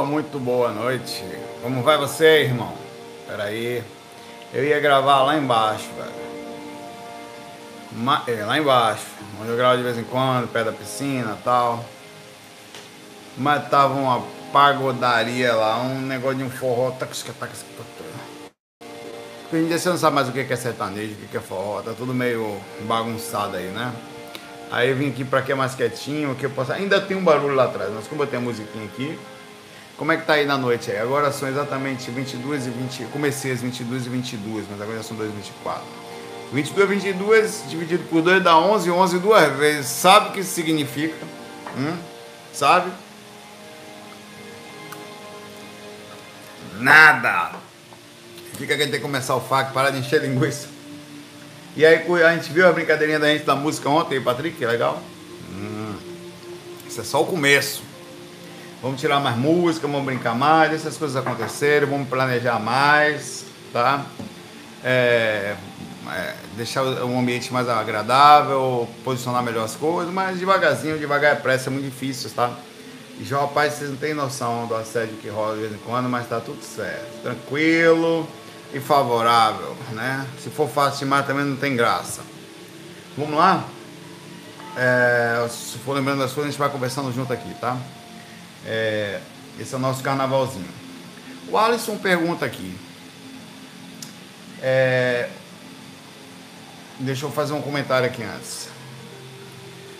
Muito boa noite. Como vai você, irmão? Peraí. Eu ia gravar lá embaixo, velho. É, lá embaixo, onde eu gravo de vez em quando, perto da piscina tal. Mas tava uma pagodaria lá, um negócio de um forró. Hoje em dia você não sabe mais o que é sertanejo, o que é forró, tá tudo meio bagunçado aí, né? Aí eu vim aqui pra que é mais quietinho, que eu posso... Ainda tem um barulho lá atrás, mas como eu tenho a musiquinha aqui, como é que tá aí na noite aí? Agora são exatamente 22 e 20. Comecei às 22 e 22, mas agora já são 2 e 24. 22 e 22 dividido por 2 dá 11, 11 duas vezes. Sabe o que isso significa? Hum? Sabe? Nada! Fica que a gente tem que começar o FAC, parar de encher linguiça. E aí a gente viu a brincadeirinha da gente da música ontem, Patrick, que legal? Hum. Isso é só o começo. Vamos tirar mais música, vamos brincar mais, deixa essas coisas acontecerem, vamos planejar mais, tá? É, é, deixar o ambiente mais agradável, posicionar melhor as coisas, mas devagarzinho, devagar é pressa, é muito difícil, tá? E já, rapaz, vocês não têm noção do assédio que rola de vez em quando, mas tá tudo certo. Tranquilo e favorável, né? Se for fácil demais também não tem graça. Vamos lá? É, se for lembrando das coisas, a gente vai conversando junto aqui, tá? É, esse é o nosso carnavalzinho. O Alisson pergunta aqui. É, deixa eu fazer um comentário aqui antes.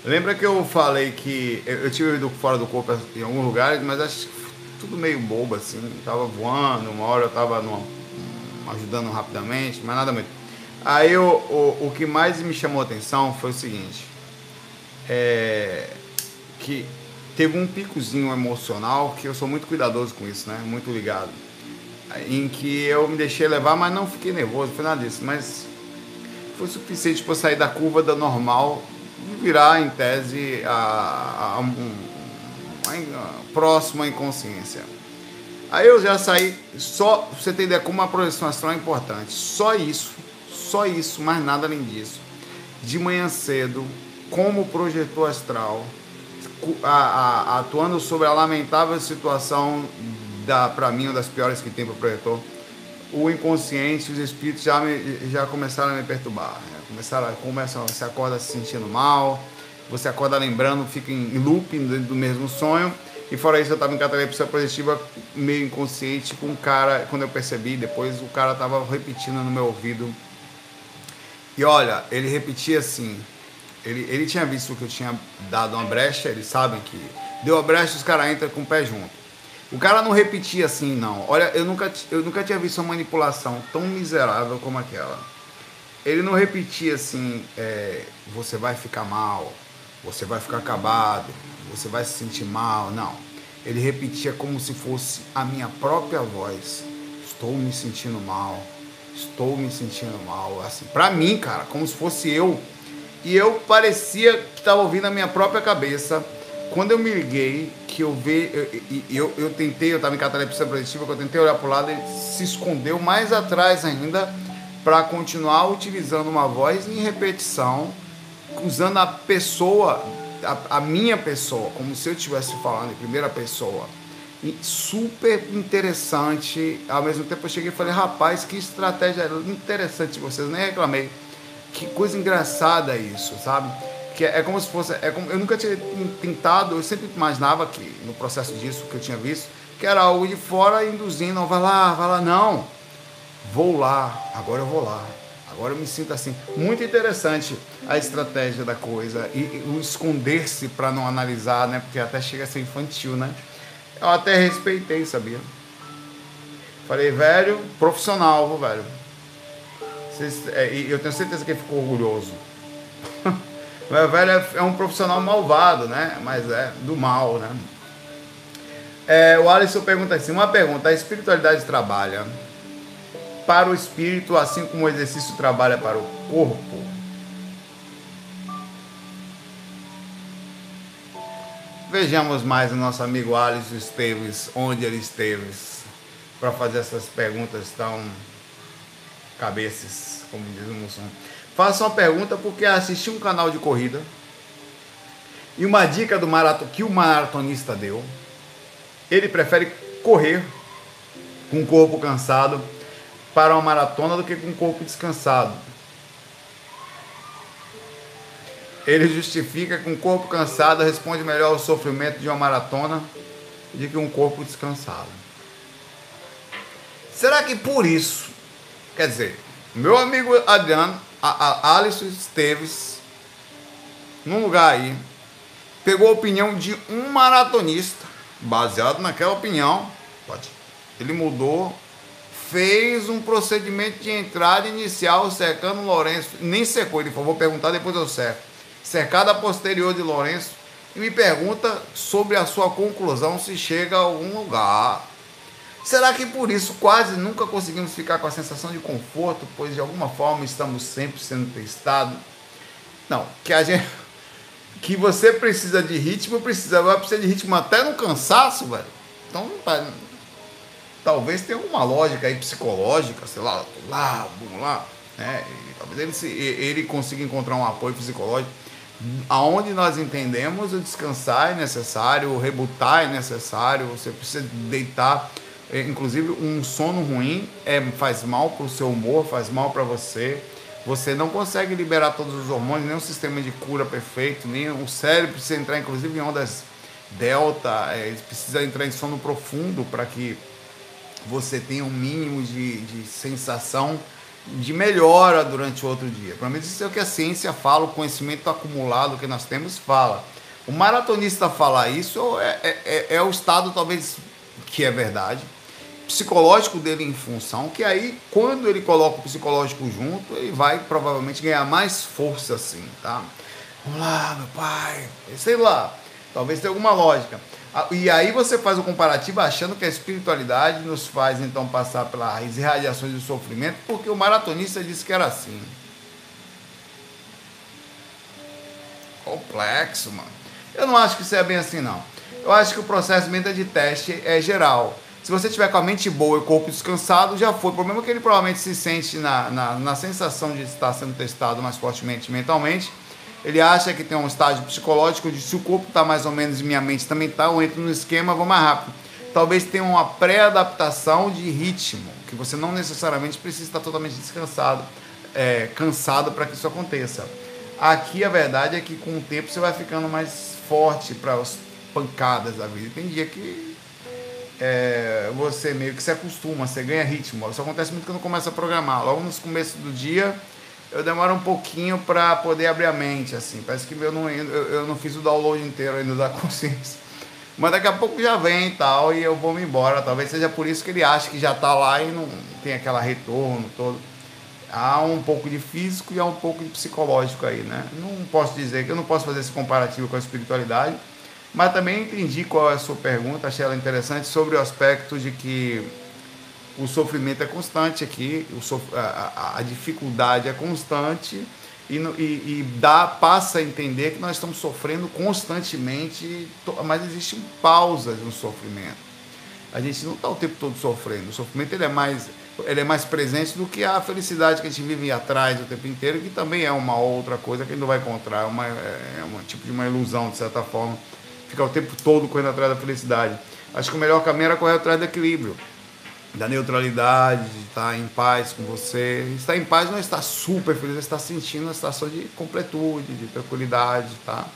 Lembra que eu falei que eu, eu tive ido fora do corpo em alguns lugares, mas acho tudo meio bobo assim. Tava voando, uma hora eu tava numa, ajudando rapidamente, mas nada muito. Aí o, o, o que mais me chamou a atenção foi o seguinte. É, que teve um picozinho emocional que eu sou muito cuidadoso com isso, né? Muito ligado. Em que eu me deixei levar, mas não fiquei nervoso, não foi nada disso. Mas foi suficiente para sair da curva da normal e virar, em tese, a, a, um, a próxima inconsciência. Aí eu já saí, só você ter ideia como a projeção astral é importante. Só isso, só isso, mais nada além disso. De manhã cedo, como projetor astral, a, a, atuando sobre a lamentável situação da para mim uma das piores que tem para o projetor. O inconsciente os espíritos já me, já começaram a me perturbar né? começaram começam você acorda se sentindo mal você acorda lembrando fica em looping do mesmo sonho. E fora isso eu estava em catalepsia positiva meio inconsciente com um cara quando eu percebi depois o cara estava repetindo no meu ouvido. E olha ele repetia assim ele, ele tinha visto que eu tinha dado uma brecha, eles sabem que deu a brecha, os caras entram com o pé junto. O cara não repetia assim, não. Olha, eu nunca, eu nunca tinha visto uma manipulação tão miserável como aquela. Ele não repetia assim, é, você vai ficar mal, você vai ficar acabado, você vai se sentir mal, não. Ele repetia como se fosse a minha própria voz. Estou me sentindo mal, estou me sentindo mal. Assim, pra mim, cara, como se fosse eu e eu parecia que estava ouvindo a minha própria cabeça. Quando eu me liguei, que eu vi, eu, eu, eu tentei, eu estava em catalepsia positiva, que eu tentei olhar para o lado, ele se escondeu mais atrás ainda para continuar utilizando uma voz em repetição, usando a pessoa, a, a minha pessoa, como se eu estivesse falando em primeira pessoa. E super interessante. Ao mesmo tempo eu cheguei e falei, rapaz, que estratégia interessante vocês, nem reclamei que coisa engraçada isso, sabe? Que é, é como se fosse. É como, eu nunca tinha tentado, eu sempre imaginava que no processo disso que eu tinha visto, que era algo de fora induzindo, vai lá, vai lá, não. Vou lá, agora eu vou lá. Agora eu me sinto assim. Muito interessante a estratégia da coisa e, e o esconder-se para não analisar, né? Porque até chega a ser infantil, né? Eu até respeitei, sabia? Falei, velho, profissional, velho. E eu tenho certeza que ele ficou orgulhoso. Mas velho é um profissional malvado, né? Mas é do mal, né? É, o Alisson pergunta assim: uma pergunta, a espiritualidade trabalha para o espírito assim como o exercício trabalha para o corpo? Vejamos mais o nosso amigo Alisson Esteves, onde ele esteve, para fazer essas perguntas tão cabeças, como diz o Mussum. Faça uma pergunta porque assisti um canal de corrida e uma dica do maraton, que o maratonista deu. ele prefere correr com o corpo cansado para uma maratona do que com o corpo descansado. Ele justifica que um corpo cansado responde melhor ao sofrimento de uma maratona do que um corpo descansado. Será que por isso, quer dizer, meu amigo Adriano, a, a Alisson Esteves, num lugar aí, pegou a opinião de um maratonista, baseado naquela opinião, pode, ele mudou, fez um procedimento de entrada inicial secando o Lourenço, nem secou, ele falou, vou perguntar, depois eu seco cercada posterior de Lourenço, e me pergunta sobre a sua conclusão se chega a algum lugar. Será que por isso quase nunca conseguimos ficar com a sensação de conforto, pois de alguma forma estamos sempre sendo testados? Não, que a gente que você precisa de ritmo, precisa, vai precisar de ritmo até no cansaço, velho. Então, talvez tenha alguma lógica aí psicológica, sei lá, lá, vamos lá, né? talvez ele, se, ele consiga encontrar um apoio psicológico aonde nós entendemos o descansar é necessário, o rebutar é necessário, você precisa deitar. É, inclusive, um sono ruim é, faz mal para o seu humor, faz mal para você. Você não consegue liberar todos os hormônios, nem um sistema de cura perfeito, nem o cérebro precisa entrar, inclusive, em ondas delta, é, precisa entrar em sono profundo para que você tenha um mínimo de, de sensação de melhora durante o outro dia. Para mim, isso é o que a ciência fala, o conhecimento acumulado que nós temos fala. O maratonista falar isso é, é, é, é o estado, talvez, que é verdade, psicológico dele em função, que aí, quando ele coloca o psicológico junto, ele vai provavelmente ganhar mais força assim, tá? Vamos lá, meu pai, sei lá, talvez tenha alguma lógica. Ah, e aí você faz o comparativo achando que a espiritualidade nos faz então passar pelas irradiações do sofrimento, porque o maratonista disse que era assim. Complexo, mano. Eu não acho que isso é bem assim, não. Eu acho que o processo de teste é geral. Se você tiver com a mente boa e o corpo descansado, já foi. O problema é que ele provavelmente se sente na, na, na sensação de estar sendo testado mais fortemente mentalmente ele acha que tem um estágio psicológico de se o corpo está mais ou menos e minha mente também está, eu entro no esquema, vou mais rápido. Talvez tenha uma pré-adaptação de ritmo, que você não necessariamente precisa estar totalmente descansado, é, cansado para que isso aconteça. Aqui a verdade é que com o tempo você vai ficando mais forte para as pancadas da vida. Tem dia que é, você meio que se acostuma, você ganha ritmo. Isso acontece muito quando começa a programar. Logo no começo do dia eu demoro um pouquinho para poder abrir a mente, assim. Parece que eu não, eu, eu não fiz o download inteiro ainda da consciência. Mas daqui a pouco já vem e tal, e eu vou me embora. Talvez seja por isso que ele acha que já está lá e não tem aquela retorno todo. Há um pouco de físico e há um pouco de psicológico aí, né? Não posso dizer que eu não posso fazer esse comparativo com a espiritualidade, mas também entendi qual é a sua pergunta, achei ela interessante sobre o aspecto de que o sofrimento é constante aqui, a, dificuldade é constante e, e, dá, passa a entender que nós estamos sofrendo constantemente, mas existem pausas no sofrimento. A gente não está o tempo todo sofrendo. O sofrimento ele é mais ele é mais presente do que a felicidade que a gente vive atrás o tempo inteiro, que também é uma outra coisa que a gente não vai encontrar, é, uma, é um tipo de uma ilusão, de certa forma, ficar o tempo todo correndo atrás da felicidade. Acho que o melhor caminho era correr atrás do equilíbrio da neutralidade, de estar em paz com você. Estar em paz não é estar super feliz, é estar sentindo uma situação de completude, de tranquilidade, tá?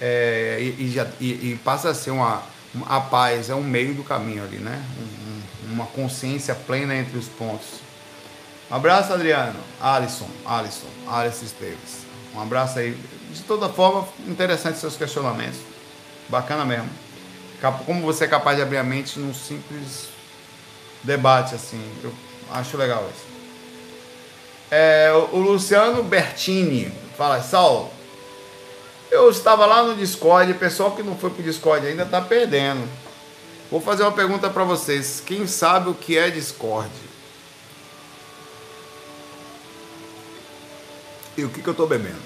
É, e, e, já, e, e, passa a ser uma, uma, a paz, é um meio do caminho ali, né? Um, um, uma consciência plena entre os pontos. Um abraço, Adriano. Alisson, Alisson, Alisson Esteves. Um abraço aí. De toda forma, interessante seus questionamentos. Bacana mesmo. Como você é capaz de abrir a mente num simples debate, assim. Eu acho legal isso. É, o Luciano Bertini fala, Saulo, eu estava lá no Discord, o pessoal que não foi pro Discord ainda tá perdendo. Vou fazer uma pergunta para vocês. Quem sabe o que é Discord? E o que, que eu tô bebendo?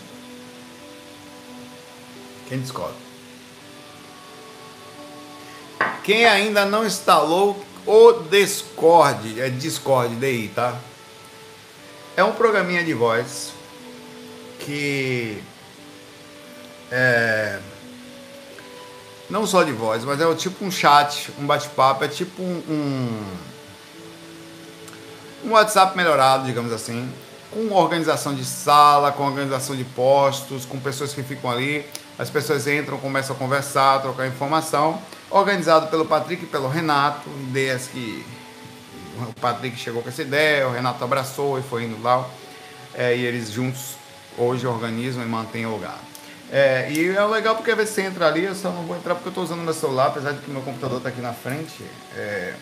Quem discorda? Quem ainda não instalou o Discord, é Discord daí, tá? É um programinha de voz que é, não só de voz, mas é tipo um chat, um bate-papo, é tipo um, um, um WhatsApp melhorado, digamos assim, com organização de sala, com organização de postos, com pessoas que ficam ali. As pessoas entram, começam a conversar, trocar informação. Organizado pelo Patrick e pelo Renato, ideias que o Patrick chegou com essa ideia, o Renato abraçou e foi indo lá. É, e eles juntos hoje organizam e mantêm o lugar. É, e é legal porque você entra ali, eu só não vou entrar porque eu estou usando meu celular, apesar de que meu computador está aqui na frente. É,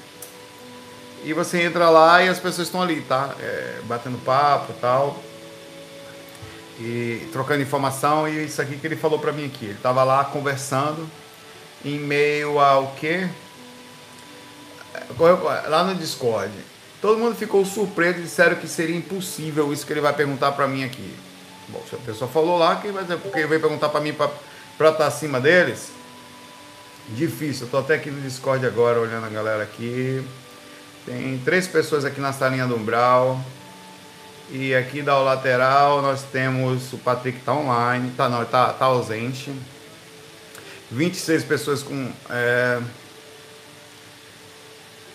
e você entra lá e as pessoas estão ali, tá? É, batendo papo e tal. E trocando informação. E isso aqui que ele falou para mim aqui. Ele estava lá conversando em meio ao quê? Lá no Discord. Todo mundo ficou surpreso e disseram que seria impossível isso que ele vai perguntar para mim aqui. Bom, se a pessoa falou lá, quem vai dizer, porque veio perguntar para mim para estar tá acima deles? Difícil, eu tô até aqui no Discord agora, olhando a galera aqui. Tem três pessoas aqui na salinha do Umbral. E aqui da lateral nós temos o Patrick tá online, tá não, tá, tá ausente. 26 pessoas com é,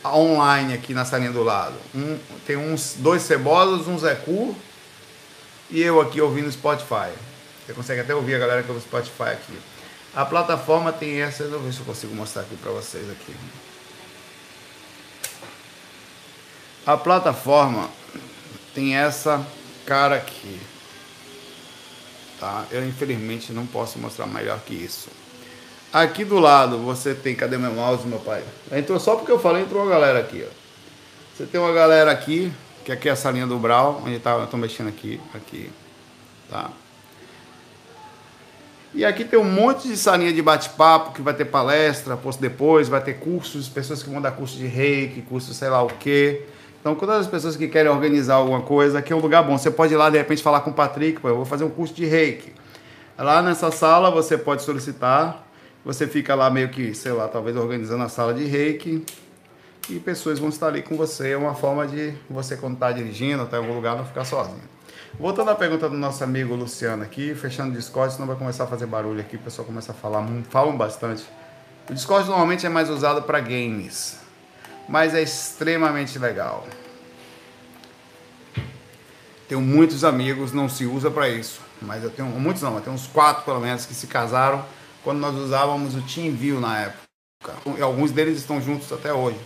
online aqui na salinha do lado. Um, tem uns dois cebolas, um Zé Cu e eu aqui ouvindo Spotify. Você consegue até ouvir a galera que ouve Spotify aqui. A plataforma tem essa, deixa eu ver se eu consigo mostrar aqui para vocês aqui. A plataforma tem essa cara aqui. Tá? Eu infelizmente não posso mostrar melhor que isso. Aqui do lado você tem, cadê meu mouse, meu pai? Entrou só porque eu falei, entrou uma galera aqui, ó. Você tem uma galera aqui que aqui é a salinha do Brau, onde tá, eu tô mexendo aqui, aqui, tá? E aqui tem um monte de salinha de bate-papo, que vai ter palestra, posto depois, vai ter cursos, pessoas que vão dar curso de reiki, curso sei lá o quê. Então, todas as pessoas que querem organizar alguma coisa, aqui é um lugar bom. Você pode ir lá, de repente, falar com o Patrick, pô, eu vou fazer um curso de reiki. Lá nessa sala, você pode solicitar, você fica lá meio que, sei lá, talvez organizando a sala de reiki, e pessoas vão estar ali com você. É uma forma de você, quando está dirigindo até algum lugar, não ficar sozinho. Voltando à pergunta do nosso amigo Luciano aqui, fechando o Discord, senão vai começar a fazer barulho aqui, o pessoal começa a falar, falam bastante. O Discord normalmente é mais usado para games, mas é extremamente legal. Tenho muitos amigos, não se usa para isso, mas eu tenho muitos não, eu tenho uns quatro pelo menos que se casaram quando nós usávamos o TeamView na época. E alguns deles estão juntos até hoje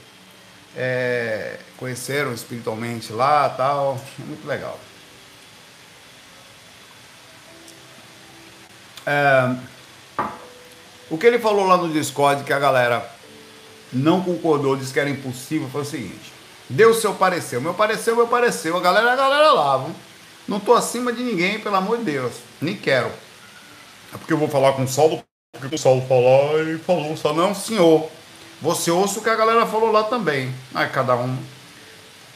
é, conheceram espiritualmente lá tal. É muito legal. É, o que ele falou lá no Discord que a galera não concordou, disse que era impossível, foi o seguinte: deu seu parecer. Meu parecer, meu parecer. A galera, a galera lá, viu? Não tô acima de ninguém, pelo amor de Deus. Nem quero. É porque eu vou falar com o Saulo, porque o Saulo falou e falou, só não, senhor. Você ouça o que a galera falou lá também. Aí cada um.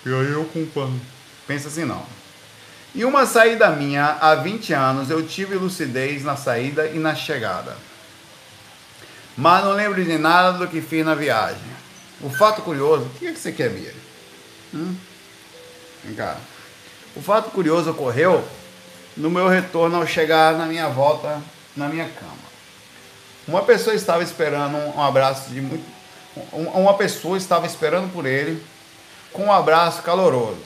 E aí eu culpando. Pensa assim não. E uma saída minha, há 20 anos, eu tive lucidez na saída e na chegada. Mas não lembro de nada do que fiz na viagem. O fato curioso, o que, é que você quer, Bia? Hum? Vem cá. O fato curioso ocorreu no meu retorno ao chegar na minha volta na minha cama. Uma pessoa estava esperando um abraço de muito, uma pessoa estava esperando por ele com um abraço caloroso.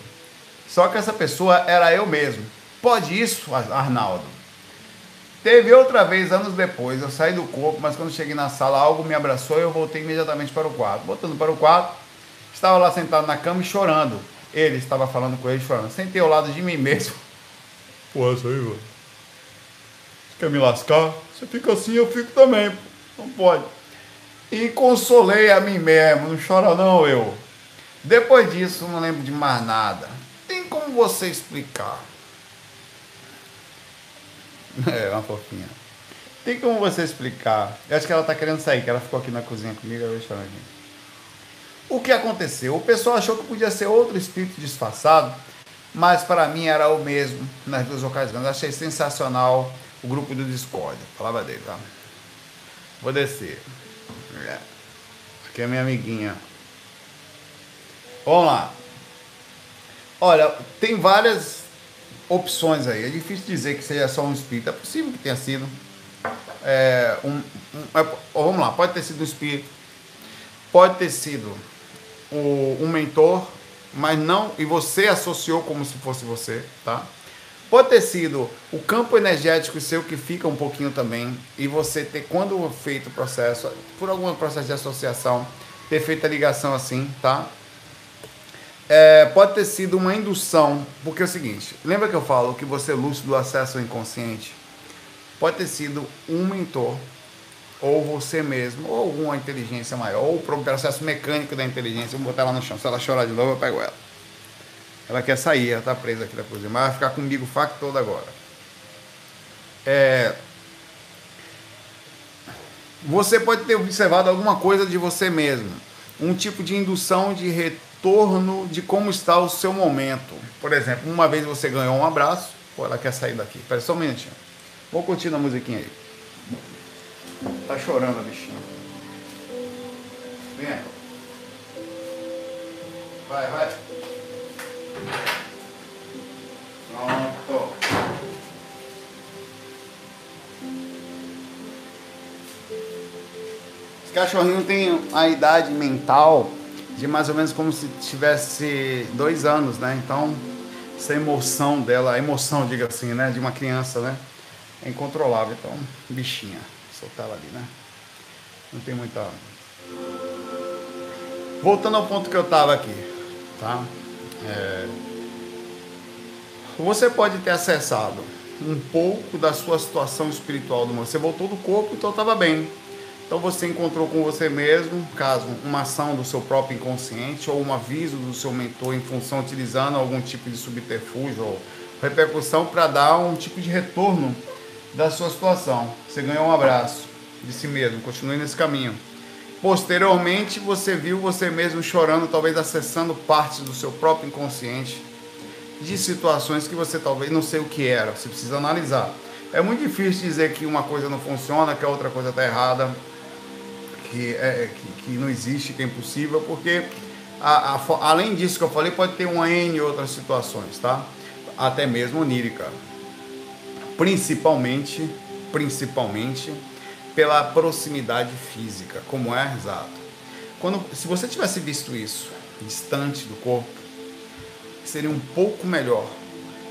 Só que essa pessoa era eu mesmo. Pode isso, Arnaldo? Teve outra vez, anos depois, eu saí do corpo, mas quando cheguei na sala, algo me abraçou e eu voltei imediatamente para o quarto. Voltando para o quarto, estava lá sentado na cama e chorando. Ele estava falando com ele, chorando. Sentei ao lado de mim mesmo. Pô, essa aí, mano. Quer me lascar? Você fica assim, eu fico também. Não pode e consolei a mim mesmo. Não chora não, eu. Depois disso, não lembro de mais nada. Tem como você explicar? É, uma fofinha. Tem como você explicar? Eu acho que ela tá querendo sair, que ela ficou aqui na cozinha comigo, eu vou aqui. O que aconteceu? O pessoal achou que podia ser outro espírito disfarçado, mas para mim era o mesmo nas duas ocasiões. Achei sensacional o grupo do Discord. Palavra dele, tá? Vou descer. É. Aqui é minha amiguinha. Vamos lá. Olha, tem várias opções aí. É difícil dizer que seja só um espírito. É possível que tenha sido. é, um, um é, vamos lá, pode ter sido um espírito, pode ter sido um mentor, mas não, e você associou como se fosse você, tá? Pode ter sido o campo energético seu que fica um pouquinho também, e você ter, quando feito o processo, por algum processo de associação, ter feito a ligação assim, tá? É, pode ter sido uma indução, porque é o seguinte, lembra que eu falo que você é lúcido do acesso ao inconsciente? Pode ter sido um mentor, ou você mesmo, ou alguma inteligência maior, ou o processo mecânico da inteligência, vou botar ela no chão, se ela chorar de novo eu pego ela. Ela quer sair, ela está presa aqui na cozinha, mas vai ficar comigo o fato todo agora. É, você pode ter observado alguma coisa de você mesmo, um tipo de indução de retorno de como está o seu momento. Por exemplo, uma vez você ganhou um abraço, pô, ela quer sair daqui. Espera só um minutinho. Vou curtir a musiquinha aí. Tá chorando a bichinha. Vem. Vai, vai. Pronto. cachorrinho tem a idade mental de mais ou menos como se tivesse dois anos, né? Então, essa emoção dela, a emoção, diga assim, né? De uma criança, né? É incontrolável. Então, bichinha, soltar ela ali, né? Não tem muita. Voltando ao ponto que eu tava aqui, tá? É... Você pode ter acessado um pouco da sua situação espiritual do mundo. Você voltou do corpo, então estava bem então você encontrou com você mesmo, caso uma ação do seu próprio inconsciente ou um aviso do seu mentor em função utilizando algum tipo de subterfúgio ou repercussão para dar um tipo de retorno da sua situação. Você ganhou um abraço de si mesmo, continue nesse caminho. Posteriormente, você viu você mesmo chorando, talvez acessando partes do seu próprio inconsciente de situações que você talvez não sei o que era, você precisa analisar. É muito difícil dizer que uma coisa não funciona, que a outra coisa está errada que, é, que, que, não existe, que é impossível, porque a, a, além disso que eu falei, pode ter uma N outras situações, tá? Até mesmo onírica. Principalmente, principalmente pela proximidade física, como é exato. Quando, se você tivesse visto isso distante do corpo, seria um pouco melhor,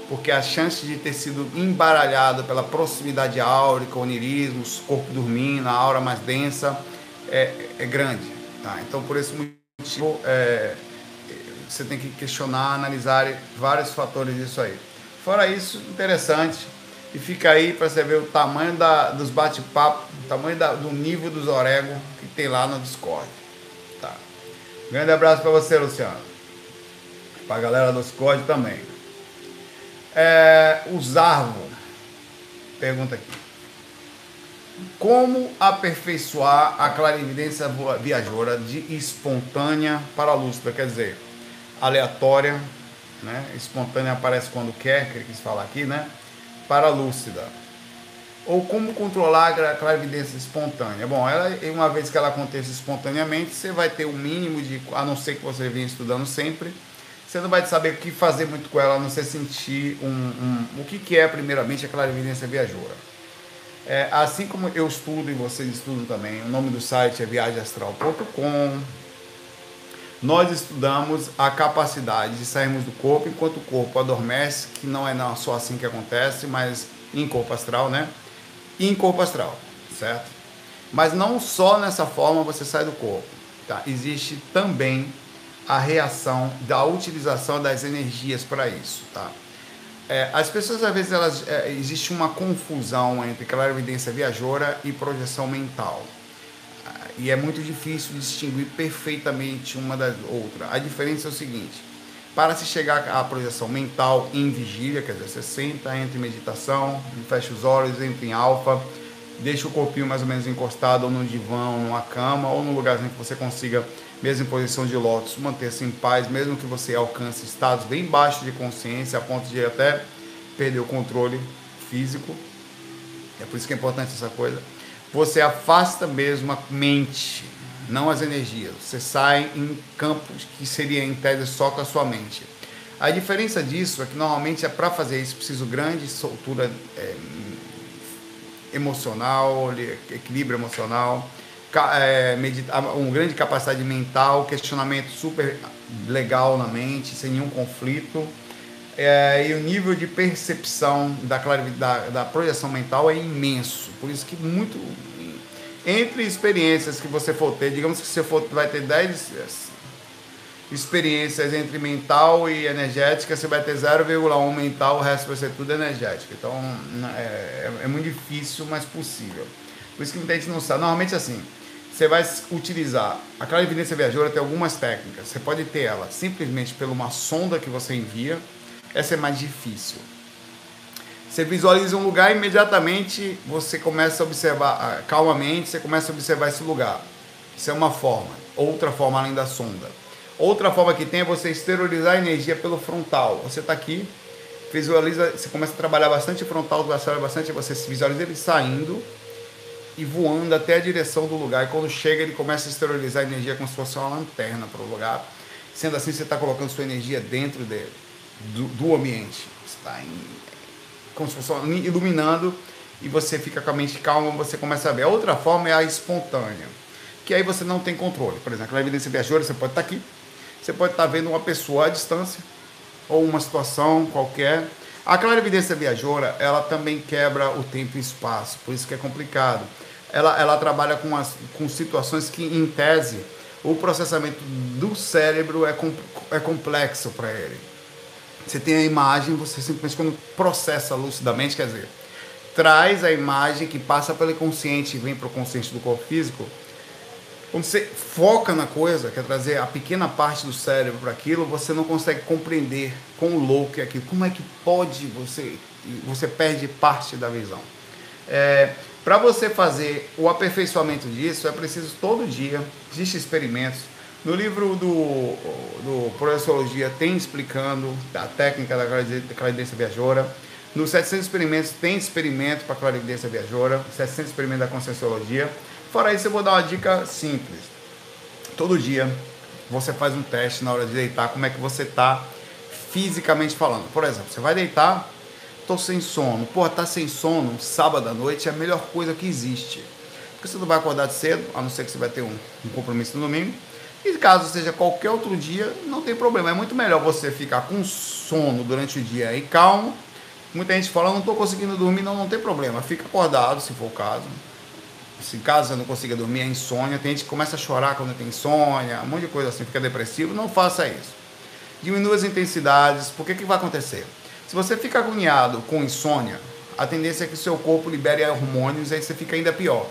porque a chance de ter sido embaralhado pela proximidade áurica, onirismo, corpo dormindo, a aura mais densa, é, é grande. Tá? Então, por esse motivo, é, você tem que questionar, analisar vários fatores disso aí. Fora isso, interessante. E fica aí para você ver o tamanho da, dos bate-papos, o tamanho da, do nível dos orégãos que tem lá no Discord. Tá. Grande abraço para você, Luciano. Para a galera do Discord também. É, o Zarvo pergunta aqui. Como aperfeiçoar a clarividência viajoura de espontânea para lúcida? Quer dizer, aleatória, né? espontânea aparece quando quer, que ele quis falar aqui, né? Para lúcida. Ou como controlar a clarividência espontânea? Bom, ela, uma vez que ela aconteça espontaneamente, você vai ter o um mínimo de, a não ser que você venha estudando sempre, você não vai saber o que fazer muito com ela, a não ser sentir um, um, o que, que é, primeiramente, a clarividência viajoura. É, assim como eu estudo e vocês estudam também, o nome do site é viagemastral.com. Nós estudamos a capacidade de sairmos do corpo enquanto o corpo adormece, que não é só assim que acontece, mas em corpo astral, né? E em corpo astral, certo? Mas não só nessa forma você sai do corpo, tá? Existe também a reação da utilização das energias para isso, tá? É, as pessoas, às vezes, elas, é, existe uma confusão entre clarividência viajoura e projeção mental. E é muito difícil distinguir perfeitamente uma da outra. A diferença é o seguinte: para se chegar à projeção mental em vigília, quer dizer, você senta, entra em meditação, fecha os olhos, entra em alfa, deixa o corpinho mais ou menos encostado ou no divã, ou numa cama, ou num lugarzinho que você consiga mesmo em posição de lótus, manter-se em paz, mesmo que você alcance estados bem baixos de consciência, a ponto de até perder o controle físico. É por isso que é importante essa coisa. Você afasta mesmo a mente, não as energias. Você sai em campos que seria em tese só com a sua mente. A diferença disso é que normalmente é para fazer isso preciso grande soltura é, emocional, equilíbrio emocional, é, um grande capacidade mental, questionamento super legal na mente, sem nenhum conflito. É, e o nível de percepção da, da, da projeção mental é imenso. Por isso que muito. Entre experiências que você for ter, digamos que você for, vai ter 10 experiências entre mental e energética, você vai ter 0,1 mental, o resto vai ser tudo energético. Então é, é, é, muito difícil, mas possível. Por isso que muita gente não sabe. Normalmente assim, você vai utilizar. A clarividência viajoura tem algumas técnicas. Você pode ter ela simplesmente por uma sonda que você envia. Essa é mais difícil. Você visualiza um lugar imediatamente você começa a observar, ah, calmamente, você começa a observar esse lugar. Isso é uma forma. Outra forma além da sonda. Outra forma que tem é você exteriorizar a energia pelo frontal. Você está aqui, visualiza, você começa a trabalhar bastante frontal astral, bastante, você visualiza ele saindo e voando até a direção do lugar. E quando chega, ele começa a exteriorizar a energia como se fosse uma lanterna para o lugar. Sendo assim, você está colocando sua energia dentro dele, do, do ambiente. Está como se fosse iluminando e você fica com a mente calma, você começa a ver. A outra forma é a espontânea, que aí você não tem controle. Por exemplo, na evidência viajoura, você pode estar tá aqui, você pode estar tá vendo uma pessoa à distância ou uma situação qualquer. A clarividência viajoura, ela também quebra o tempo e espaço, por isso que é complicado ela, ela trabalha com, as, com situações que, em tese, o processamento do cérebro é, com, é complexo para ele. Você tem a imagem, você simplesmente quando processa lucidamente, quer dizer, traz a imagem que passa pelo inconsciente e vem para o consciente do corpo físico. Quando você foca na coisa, quer trazer a pequena parte do cérebro para aquilo, você não consegue compreender quão louco é aquilo. Como é que pode você. Você perde parte da visão. É, para você fazer o aperfeiçoamento disso, é preciso todo dia, existem experimentos. No livro do, do Projeciologia tem explicando a técnica da clarividência viajora. Nos 700 experimentos tem experimento para clarividência viajora, 700 experimentos da Conscienciologia. Fora isso, eu vou dar uma dica simples. Todo dia você faz um teste na hora de deitar, como é que você está fisicamente falando. Por exemplo, você vai deitar, tô sem sono. Pô, tá sem sono, sábado à noite é a melhor coisa que existe. Porque você não vai acordar cedo, a não ser que você vai ter um, um compromisso no domingo. E caso seja qualquer outro dia, não tem problema. É muito melhor você ficar com sono durante o dia e calmo. Muita gente fala, não estou conseguindo dormir, não, não tem problema. Fica acordado, se for o caso. Se caso você não consiga dormir, é insônia. Tem gente que começa a chorar quando tem insônia, um monte de coisa assim, fica depressivo. Não faça isso. Diminua as intensidades, porque que vai acontecer? Se você fica agoniado com insônia, a tendência é que o seu corpo libere hormônios e aí você fica ainda pior.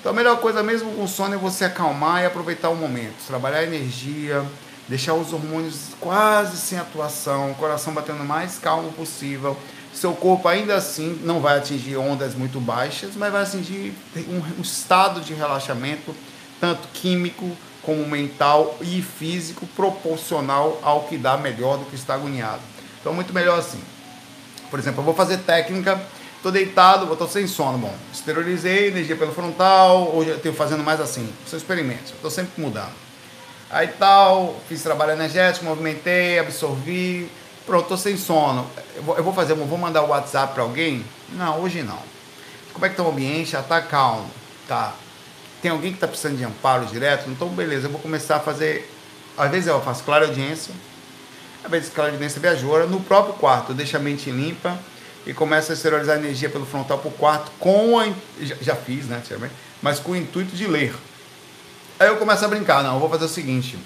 Então a melhor coisa mesmo com sono é você acalmar e aproveitar o momento, trabalhar a energia, deixar os hormônios quase sem atuação, o coração batendo o mais calmo possível. Seu corpo ainda assim não vai atingir ondas muito baixas, mas vai atingir um estado de relaxamento, tanto químico como mental e físico, proporcional ao que dá melhor do que está agoniado. Então, muito melhor assim. Por exemplo, eu vou fazer técnica, estou deitado, estou sem sono. Bom, esterilizei, energia pelo frontal, hoje eu estou fazendo mais assim. Seu experimento, estou sempre mudando. Aí tal, fiz trabalho energético, movimentei, absorvi. Pronto, estou sem sono. Eu vou, eu vou fazer, vou mandar o WhatsApp para alguém? Não, hoje não. Como é que está o ambiente? Já está calmo. Tá. Tem alguém que está precisando de amparo direto? Então, beleza, eu vou começar a fazer. Às vezes eu faço clara audiência, a vez de clarividência viajoura, no próprio quarto, deixa a mente limpa e começa a exteriorizar a energia pelo frontal para o quarto com a. Já, já fiz, né? Mas com o intuito de ler. Aí eu começo a brincar, não, eu vou fazer o seguinte.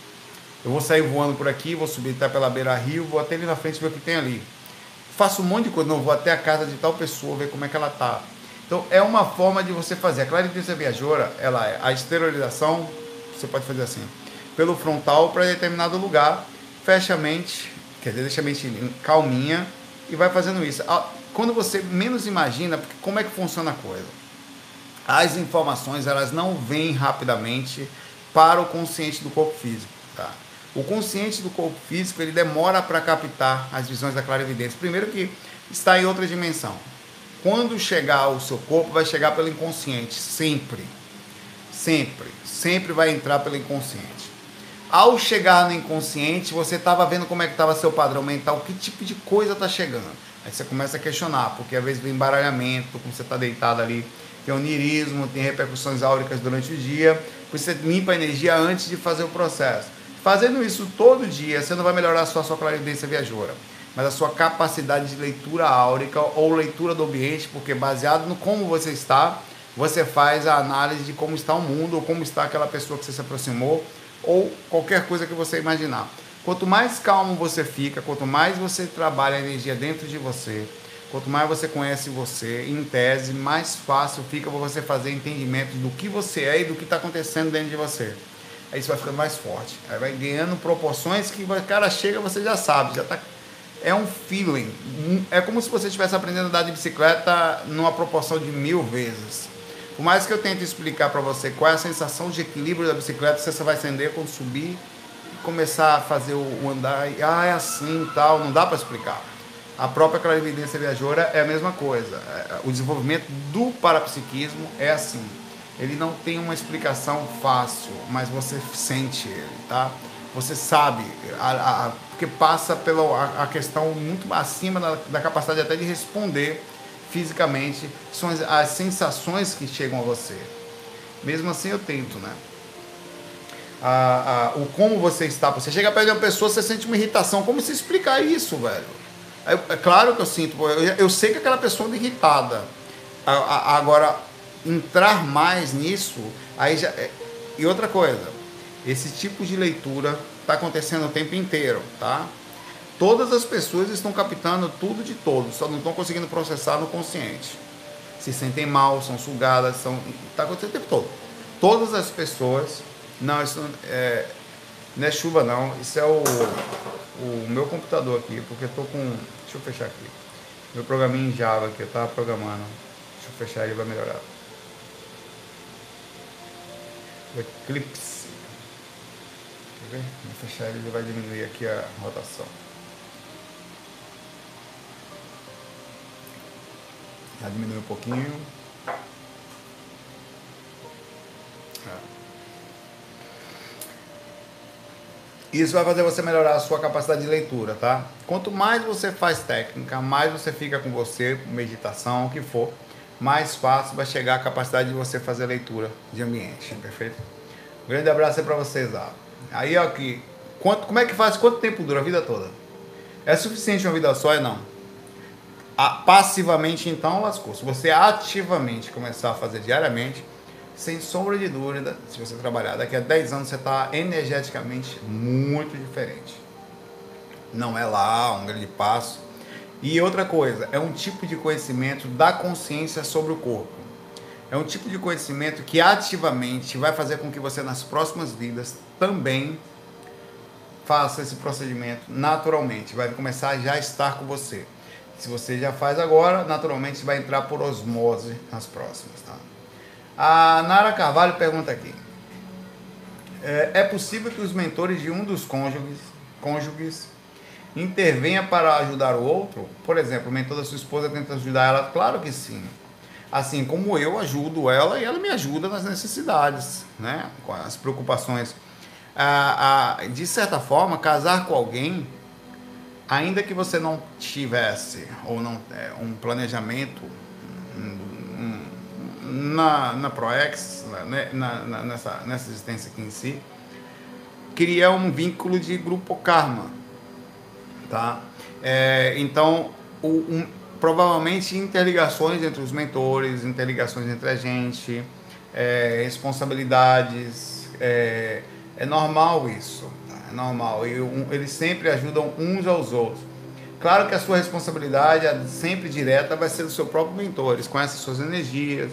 Eu vou sair voando por aqui, vou subir até pela beira rio, vou até ali na frente ver o que tem ali. Faço um monte de coisa, não, vou até a casa de tal pessoa, ver como é que ela tá. Então é uma forma de você fazer. A clarividência viajoura, ela é a exteriorização, você pode fazer assim, pelo frontal para determinado lugar fecha a mente, quer dizer, deixa a mente calminha e vai fazendo isso. Quando você menos imagina, porque como é que funciona a coisa? As informações elas não vêm rapidamente para o consciente do corpo físico, tá? O consciente do corpo físico ele demora para captar as visões da clarividência. Primeiro que está em outra dimensão. Quando chegar ao seu corpo, vai chegar pelo inconsciente, sempre. Sempre. Sempre vai entrar pelo inconsciente. ao chegar no inconsciente, você estava vendo como é que estava seu padrão mental, que tipo de coisa está chegando. Aí você começa a questionar, porque às vezes vem embaralhamento, como você está deitado ali, tem onirismo, tem repercussões áuricas durante o dia, você limpa a energia antes de fazer o processo. Fazendo isso todo dia, você não vai melhorar só a sua clarividência viajoura, mas a sua capacidade de leitura áurica ou leitura do ambiente, porque baseado no como você está, você faz a análise de como está o mundo ou como está aquela pessoa que você se aproximou ou qualquer coisa que você imaginar. Quanto mais calmo você fica, quanto mais você trabalha a energia dentro de você, quanto mais você conhece você, em tese, mais fácil fica você fazer entendimento do que você é e do que está acontecendo dentro de você. Aí você vai ficando mais forte. Aí vai ganhando proporções que o cara chega, você já sabe, já tá. É um feeling. É como se você estivesse aprendendo a andar de bicicleta numa proporção de mil vezes. Por mais que eu tente explicar para você qual é a sensação de equilíbrio da bicicleta, você só vai acender quando subir começar a fazer o, andar. E, ah, é assim tal, não dá para explicar. A própria clarividência viajora é a mesma coisa. É, o desenvolvimento do parapsiquismo é assim. Ele não tem uma explicação fácil, mas você sente ele, tá? Você sabe, a, a, porque passa pela a, a questão muito acima da, da capacidade até de responder fisicamente, são as, as sensações que chegam a você. Mesmo assim eu tento, né? A, a, o como você está. Você chega perto de uma pessoa, você sente uma irritação. Como se explicar isso, velho? É, claro que eu sinto, eu, eu, sei que aquela pessoa é irritada. A, agora, entrar mais nisso, aí já. É, e outra coisa, esse tipo de leitura está acontecendo o tempo inteiro, tá? Todas as pessoas estão captando tudo de todos, só não estão conseguindo processar no consciente. Se sentem mal, são sugadas, são. Está acontecendo o tempo todo. Todas as pessoas. Não, isso não é, não é chuva não. Isso é o, o meu computador aqui, porque eu tô com. Deixa eu fechar aqui. Meu programinha em Java que eu estava programando. Deixa eu fechar ele vai melhorar. O Eclipse. Quer ver? Vou fechar ele, vai diminuir aqui a rotação. Já diminui um pouquinho. É. Isso vai fazer você melhorar a sua capacidade de leitura, tá? Quanto mais você faz técnica, mais você fica com você, meditação, o que for, mais fácil vai chegar a capacidade de você fazer leitura de ambiente, perfeito? Um grande abraço aí pra vocês, ó. Aí, ó, aqui, quanto, como é que faz? Quanto tempo dura a vida toda? É suficiente uma vida só? É não passivamente, então, lascou. Se você ativamente começar a fazer diariamente, sem sombra de dúvida, se você trabalhar daqui a 10 anos, você está energeticamente muito diferente. Não é lá um grande passo. E outra coisa, é um tipo de conhecimento da consciência sobre o corpo. É um tipo de conhecimento que ativamente vai fazer com que você, nas próximas vidas, também faça esse procedimento naturalmente. Vai começar a já estar com você. Se você já faz agora, naturalmente vai entrar por osmose nas próximas. Tá? A Nara Carvalho pergunta aqui: é, é possível que os mentores de um dos cônjuges, cônjuges intervenha para ajudar o outro? Por exemplo, o mentor da sua esposa tenta ajudar ela? Claro que sim. Assim como eu ajudo ela e ela me ajuda nas necessidades, né? com as preocupações. Ah, ah, de certa forma, casar com alguém ainda que você não tivesse ou não é, um planejamento na, na ProEx, né, na, na, nessa, nessa existência aqui em si, cria um vínculo de grupo karma, tá? É, então, o, um, provavelmente interligações entre os mentores, interligações entre a gente, é, responsabilidades, é, é normal isso, normal. E um, eles sempre ajudam uns aos outros. Claro que a sua responsabilidade, sempre direta, vai ser do seu próprio mentor. Eles conhecem suas energias,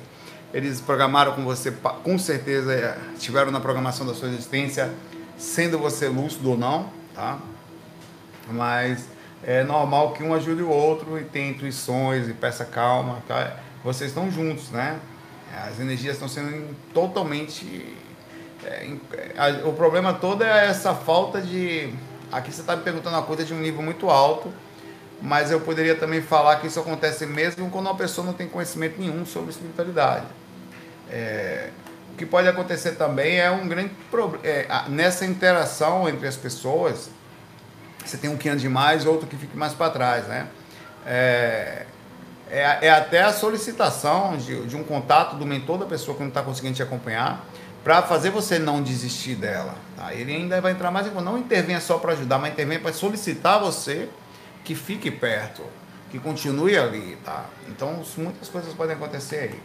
eles programaram com você, com certeza é, estiveram na programação da sua existência, sendo você lúcido ou não, tá? Mas é normal que um ajude o outro e tenha intuições e peça calma, tá? Vocês estão juntos, né? As energias estão sendo totalmente é, a, o problema todo é essa falta de. Aqui você está me perguntando uma coisa de um nível muito alto, mas eu poderia também falar que isso acontece mesmo quando uma pessoa não tem conhecimento nenhum sobre espiritualidade. É, O que pode acontecer também é um grande problema. É, nessa interação entre as pessoas, você tem um que anda demais, outro que fica mais para trás, né? É, é, é, até a solicitação de, de, um contato do mentor da pessoa que não está conseguindo te acompanhar para fazer você não desistir dela. Tá? Ele ainda vai entrar mais em não intervenha só para ajudar, mas intervenha para solicitar você que fique perto, que continue ali, tá? Então muitas coisas podem acontecer aí.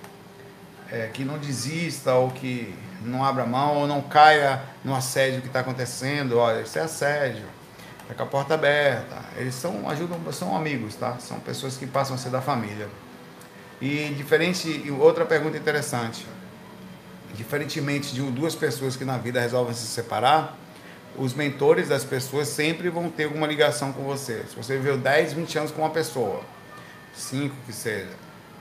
É, que não desista ou que não abra mão ou não caia no assédio que está acontecendo. Olha, isso é assédio Tá com a porta aberta. Eles são, ajudam, são amigos, tá? São pessoas que passam a ser da família. E diferente, outra pergunta interessante. Diferentemente de duas pessoas que na vida resolvem se separar, os mentores das pessoas sempre vão ter alguma ligação com você. Se você viveu 10, 20 anos com uma pessoa, 5 que seja,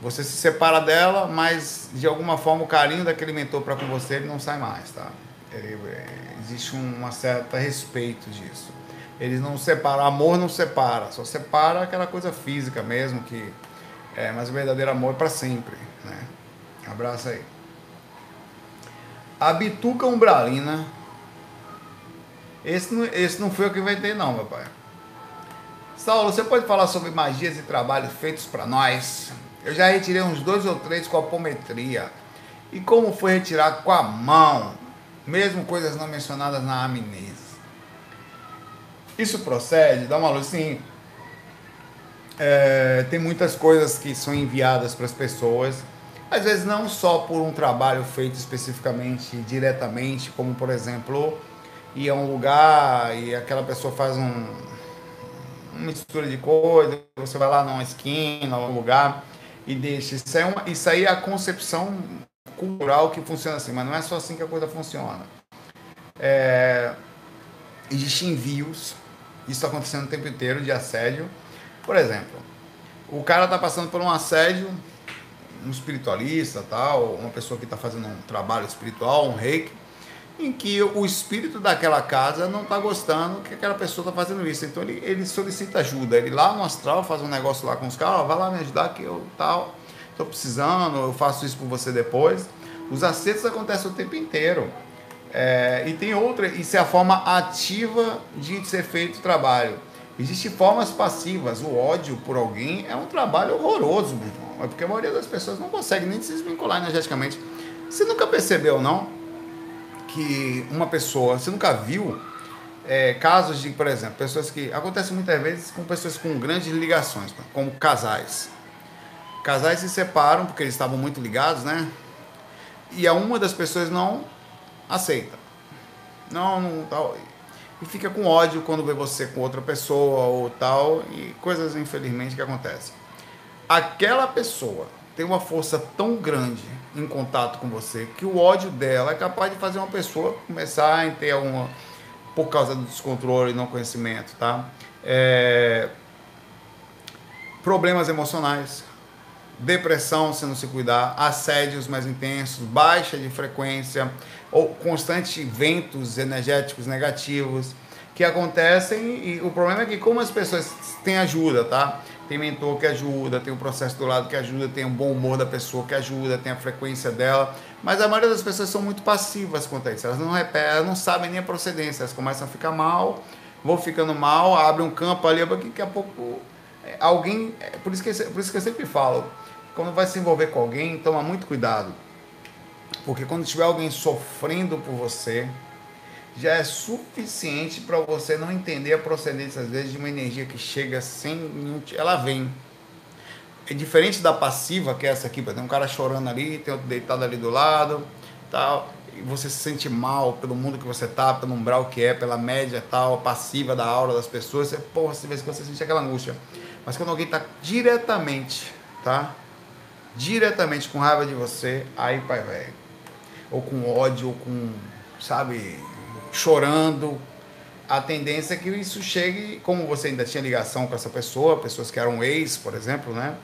você se separa dela, mas de alguma forma o carinho daquele mentor para com você ele não sai mais, tá? Ele, existe uma certa respeito disso. Eles não separam, amor não separa, só separa aquela coisa física mesmo, que é, mas o verdadeiro amor é para sempre. Né? Abraço aí. A bituca umbralina. Esse não, esse não foi eu que inventei, não, meu pai. Saulo, você pode falar sobre magias e trabalhos feitos para nós? Eu já retirei uns dois ou três com apometria. E como foi retirar com a mão? Mesmo coisas não mencionadas na amnésia. Isso procede? Dá uma luz, sim. É, tem muitas coisas que são enviadas para as pessoas, às vezes não só por um trabalho feito especificamente, diretamente, como por exemplo, ir a um lugar e aquela pessoa faz um, uma mistura de coisas, você vai lá numa esquina, num lugar e deixa. Isso, é uma, isso aí é a concepção cultural que funciona assim, mas não é só assim que a coisa funciona. É, existem envios isso está acontecendo o tempo inteiro de assédio. Por exemplo, o cara está passando por um assédio, um espiritualista, tal, uma pessoa que está fazendo um trabalho espiritual, um reiki, em que o espírito daquela casa não está gostando que aquela pessoa está fazendo isso. Então ele, ele solicita ajuda. Ele lá no astral faz um negócio lá com os caras, vai lá me ajudar que eu tal, estou precisando, eu faço isso por você depois. Os acertos acontecem o tempo inteiro. É, e tem outra, isso é a forma ativa de ser feito o trabalho. Existem formas passivas. O ódio por alguém é um trabalho horroroso. É porque a maioria das pessoas não consegue nem se desvincular energeticamente. Você nunca percebeu, não? Que uma pessoa, você nunca viu é, casos de, por exemplo, pessoas que. Acontece muitas vezes com pessoas com grandes ligações, como casais. Casais se separam porque eles estavam muito ligados, né? E a uma das pessoas não aceita. Não, não tal. E fica com ódio quando vê você com outra pessoa ou tal, e coisas infelizmente que acontecem. Aquela pessoa tem uma força tão grande em contato com você que o ódio dela é capaz de fazer uma pessoa começar a ter alguma por causa do descontrole e não conhecimento, tá? É, problemas emocionais, depressão se não se cuidar, assédios mais intensos, baixa de frequência, ou constantes ventos energéticos negativos que acontecem e o problema é que como as pessoas têm ajuda, tá? Tem mentor que ajuda, tem o processo do lado que ajuda, tem o bom humor da pessoa que ajuda, tem a frequência dela, mas a maioria das pessoas são muito passivas quanto a isso, elas não repetem, elas não sabem nem a procedência, elas começam a ficar mal, vão ficando mal, abre um campo ali, daqui a pouco é, alguém, é, por isso que, por isso que eu sempre falo, quando vai se envolver com alguém, toma muito cuidado. Porque quando tiver alguém sofrendo por você, já é suficiente para você não entender a procedência, às vezes, de uma energia que chega sem. Ela vem. É diferente da passiva, que é essa aqui, tem um cara chorando ali, tem outro deitado ali do lado, tal, e você se sente mal pelo mundo que você tá, pelo umbral que é, pela média tal, passiva da aura das pessoas, você, porra, você vê que você sente aquela angústia. Mas quando alguém está diretamente, tá? Diretamente com raiva de você, aí, pai velho ou com ódio, ou com, sabe, chorando. A tendência é que isso chegue, como você ainda tinha ligação com essa pessoa, pessoas que eram ex, por exemplo, né?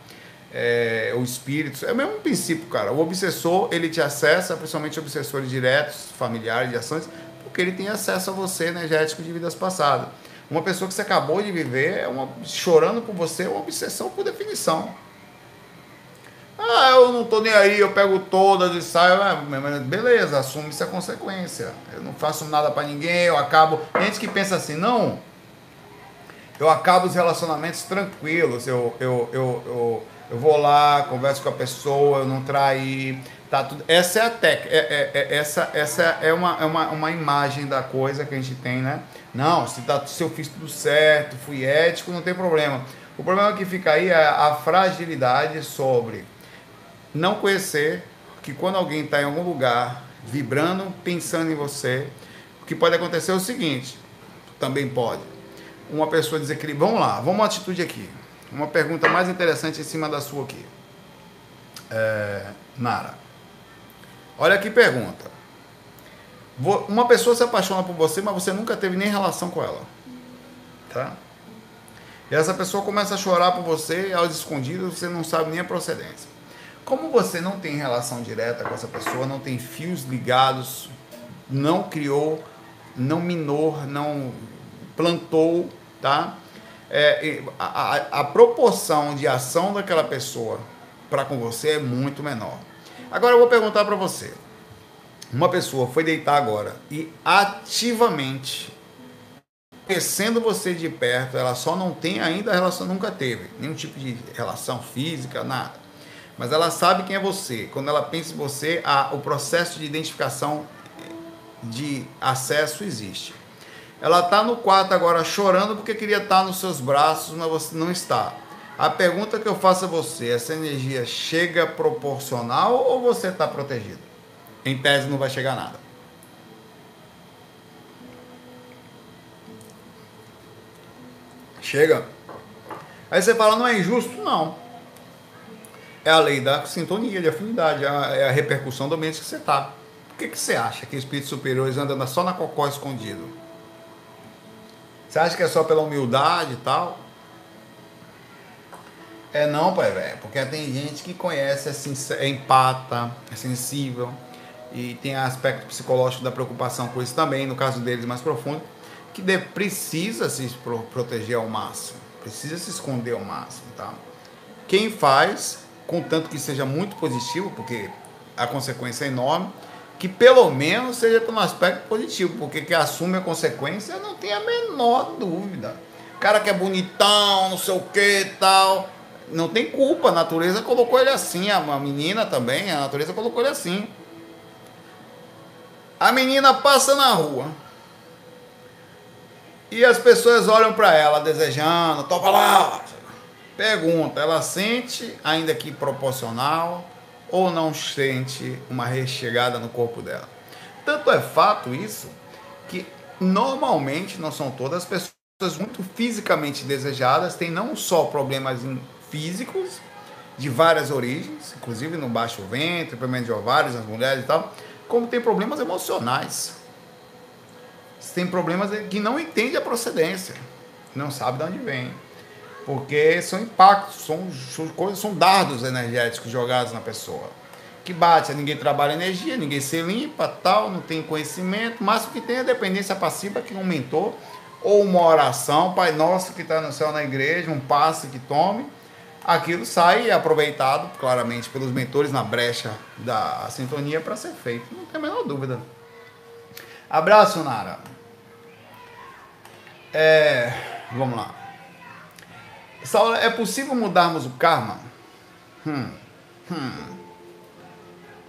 É, o espírito, é o mesmo princípio, cara. O obsessor, ele te acessa, principalmente obsessores diretos, familiares, de ações, porque ele tem acesso a você energético de vidas passadas. Uma pessoa que você acabou de viver, é uma, chorando por você, é uma obsessão por definição. Ah, eu não tô nem aí, eu pego todas e saio. Ah, beleza, assume-se a consequência. Eu não faço nada para ninguém, eu acabo. Tem gente que pensa assim, não. Eu acabo os relacionamentos tranquilos. Eu, eu, eu, eu, eu vou lá, converso com a pessoa, eu não trair. Tá tudo. Essa é a técnica. É, é, é, essa, essa é, uma, é uma, uma imagem da coisa que a gente tem, né? Não, se, tá, se eu fiz tudo certo, fui ético, não tem problema. O problema que fica aí é a fragilidade sobre não conhecer que quando alguém está em algum lugar vibrando, pensando em você, o que pode acontecer é o seguinte, também pode. Uma pessoa desequilibrada. Vamos lá, vamos uma atitude aqui. Uma pergunta mais interessante em cima da sua aqui. É, Nara. Olha que pergunta. Uma pessoa se apaixona por você, mas você nunca teve nem relação com ela. Tá? E essa pessoa começa a chorar por você, aos escondidos, você não sabe nem a procedência. Como você não tem relação direta com essa pessoa, não tem fios ligados, não criou, não minou, não plantou, tá? É, a, a, a proporção de ação daquela pessoa para com você é muito menor. Agora eu vou perguntar para você. Uma pessoa foi deitar agora e ativamente conhecendo você de perto, ela só não tem ainda relação, nunca teve nenhum tipo de relação física, nada mas ela sabe quem é você. Quando ela pensa em você, a, o processo de identificação de acesso existe. Ela está no quarto agora chorando porque queria estar nos seus braços, mas você não está. A pergunta que eu faço a você, essa energia chega proporcional ou você está protegido? Em tese não vai chegar nada. Chega. Aí você fala, não é injusto? Não é a lei da sintonia, de afinidade, é a, é repercussão do ambiente que você está. Por que, que você acha que espíritos superiores andam só na cocó escondido? Você acha que é só pela humildade e tal? É não, pai, velho, porque tem gente que conhece, é, é empata, é sensível e tem aspecto psicológico da preocupação com isso também, no caso deles mais profundo, que de, precisa se proteger ao máximo, precisa se esconder ao máximo, tá? Quem faz contanto que seja muito positivo, porque a consequência é enorme, que pelo menos seja pelo aspecto positivo, porque que assume a consequência não tem a menor dúvida. O cara que é bonitão, não sei o que tal, não tem culpa, a natureza colocou ele assim, a menina também, a natureza colocou ele assim. A menina passa na rua e as pessoas olham para ela desejando, topa lá, Pergunta: ela sente, ainda que proporcional, ou não sente uma rechegada no corpo dela? Tanto é fato isso que normalmente não são todas as pessoas muito fisicamente desejadas, têm não só problemas físicos de várias origens, inclusive no baixo ventre, problema de ovários nas mulheres e tal, como tem problemas emocionais. Tem problemas que não entende a procedência, não sabe de onde vem porque são impactos, são, são coisas, são dardos energéticos jogados na pessoa. Que bate, ninguém trabalha energia, ninguém se limpa, tal, não tem conhecimento, mas o que tem é dependência passiva que um mentor ou uma oração, Pai Nosso que está no céu na igreja, um passe que tome, aquilo sai é aproveitado claramente pelos mentores na brecha da sintonia para ser feito. Não tem a menor dúvida. Abraço, Nara. É, vamos lá. Saulo, é possível mudarmos o karma? Hum, hum.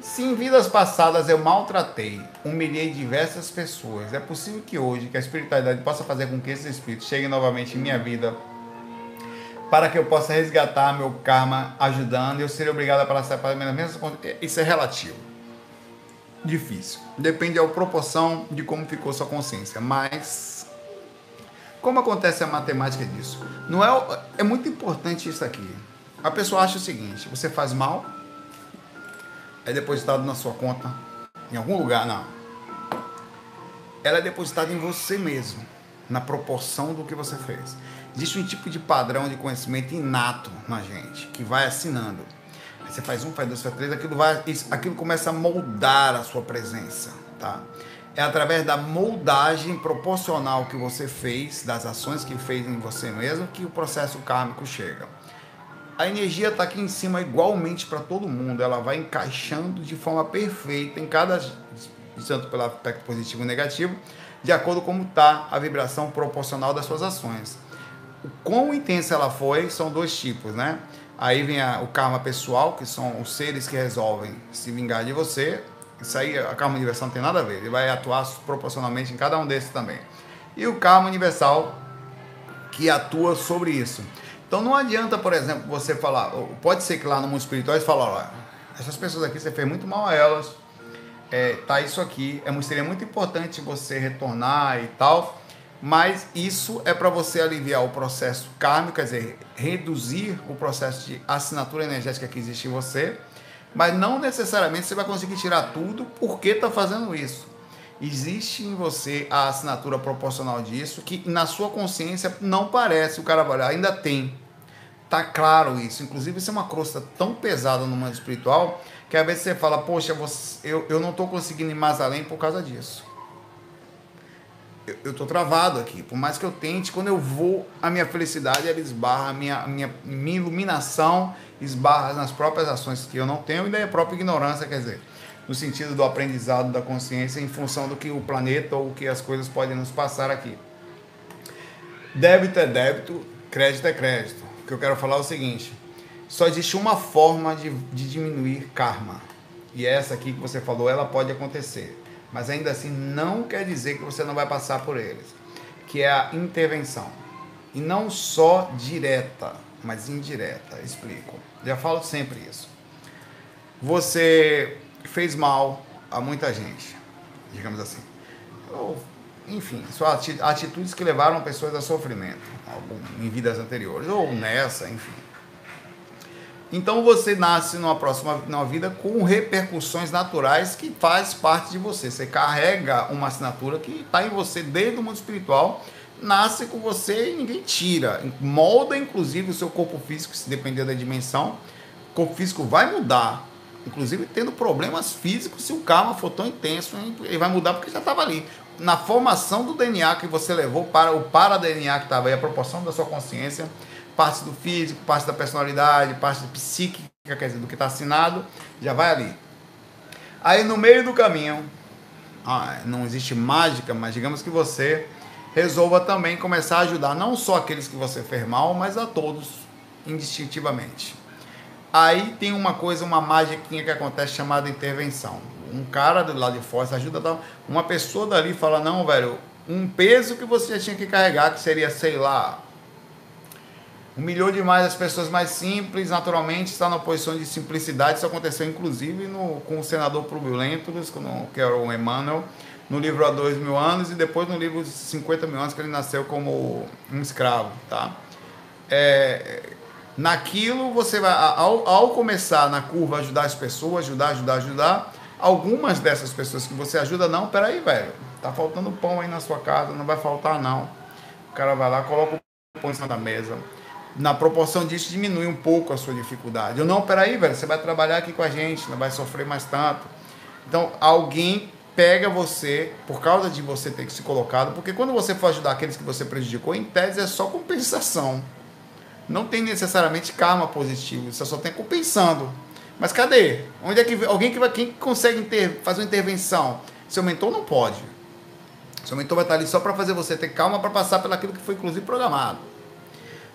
Se em vidas passadas eu maltratei, humilhei diversas pessoas, é possível que hoje que a espiritualidade possa fazer com que esses espíritos cheguem novamente em minha vida para que eu possa resgatar meu karma ajudando e eu seria obrigado a passar para as mesmas Isso é relativo. Difícil. Depende da proporção de como ficou sua consciência, mas como acontece a matemática disso? Não é, é muito importante isso aqui. A pessoa acha o seguinte: você faz mal, é depositado na sua conta, em algum lugar, não. Ela é depositada em você mesmo, na proporção do que você fez. Existe um tipo de padrão de conhecimento inato na gente, que vai assinando. Aí você faz um, faz dois, faz três, aquilo, vai, aquilo começa a moldar a sua presença, tá? É através da moldagem proporcional que você fez, das ações que fez em você mesmo, que o processo kármico chega. A energia está aqui em cima igualmente para todo mundo. Ela vai encaixando de forma perfeita em cada tanto pelo aspecto positivo e negativo, de acordo com como está a vibração proporcional das suas ações. O quão intensa ela foi são dois tipos, né? Aí vem a, o karma pessoal, que são os seres que resolvem se vingar de você. Isso aí, a karma universal não tem nada a ver. Ele vai atuar proporcionalmente em cada um desses também. E o karma universal, que atua sobre isso. Então não adianta, por exemplo, você falar, pode ser que lá no mundo espiritual você fala, olha, essas pessoas aqui você fez muito mal a elas, é, tá isso aqui, é, seria muito importante você retornar e tal, mas isso é para você aliviar o processo kármico, quer dizer, reduzir o processo de assinatura energética que existe em você, mas não necessariamente você vai conseguir tirar tudo porque está fazendo isso. Existe em você a assinatura proporcional disso, que na sua consciência não parece, o cara vai ainda tem. Tá claro isso. Inclusive, isso é uma crosta tão pesada no mundo espiritual que às vezes você fala, poxa, você, eu, eu não estou conseguindo ir mais além por causa disso. Eu estou travado aqui. Por mais que eu tente, quando eu vou, a minha felicidade ela esbarra, a minha, minha, minha iluminação esbarra nas próprias ações que eu não tenho e daí a própria ignorância, quer dizer, no sentido do aprendizado da consciência em função do que o planeta ou o que as coisas podem nos passar aqui. Débito é débito, crédito é crédito o que eu quero falar é o seguinte: só existe uma forma de, de diminuir karma. E essa aqui que você falou, ela pode acontecer. Mas ainda assim não quer dizer que você não vai passar por eles. Que é a intervenção. E não só direta, mas indireta. Explico. Já falo sempre isso. Você fez mal a muita gente, digamos assim. Ou enfim, são atitudes que levaram pessoas a sofrimento em vidas anteriores, ou nessa, enfim. Então você nasce numa próxima numa vida com repercussões naturais que faz parte de você. Você carrega uma assinatura que está em você desde o mundo espiritual, nasce com você e ninguém tira. Molda inclusive o seu corpo físico, se depender da dimensão. O corpo físico vai mudar, inclusive tendo problemas físicos, se o karma for tão intenso, ele vai mudar porque já estava ali na formação do DNA que você levou para o para-DNA que estava aí, a proporção da sua consciência, parte do físico, parte da personalidade, parte psíquica, quer dizer, do que está assinado, já vai ali. Aí no meio do caminho, ah, não existe mágica, mas digamos que você resolva também começar a ajudar não só aqueles que você fez mal, mas a todos, indistintivamente. Aí tem uma coisa, uma mágica que acontece chamada intervenção um cara do lado de fora, ajuda uma pessoa dali fala, não, velho, um peso que você já tinha que carregar, que seria, sei lá, humilhou demais as pessoas mais simples, naturalmente está na posição de simplicidade, isso aconteceu inclusive no, com o senador Publio Lentulus, que era o Emmanuel, no livro Há Dois Mil Anos e depois no livro 50 Mil Anos, que ele nasceu como um escravo, tá? É, naquilo você vai, ao, ao começar na curva ajudar as pessoas, ajudar, ajudar, ajudar, Algumas dessas pessoas que você ajuda, não, peraí, velho, tá faltando pão aí na sua casa, não vai faltar não. O cara vai lá, coloca o pão em cima da mesa. Na proporção disso, diminui um pouco a sua dificuldade. Eu não, peraí, velho, você vai trabalhar aqui com a gente, não vai sofrer mais tanto. Então, alguém pega você por causa de você ter que se colocado, porque quando você for ajudar aqueles que você prejudicou, em tese é só compensação. Não tem necessariamente karma positivo, você só tem compensando. Mas cadê? Onde é que alguém que vai, quem consegue inter, fazer uma intervenção? Seu mentor não pode. Seu mentor vai estar ali só para fazer você ter calma para passar pelo aquilo que foi inclusive programado.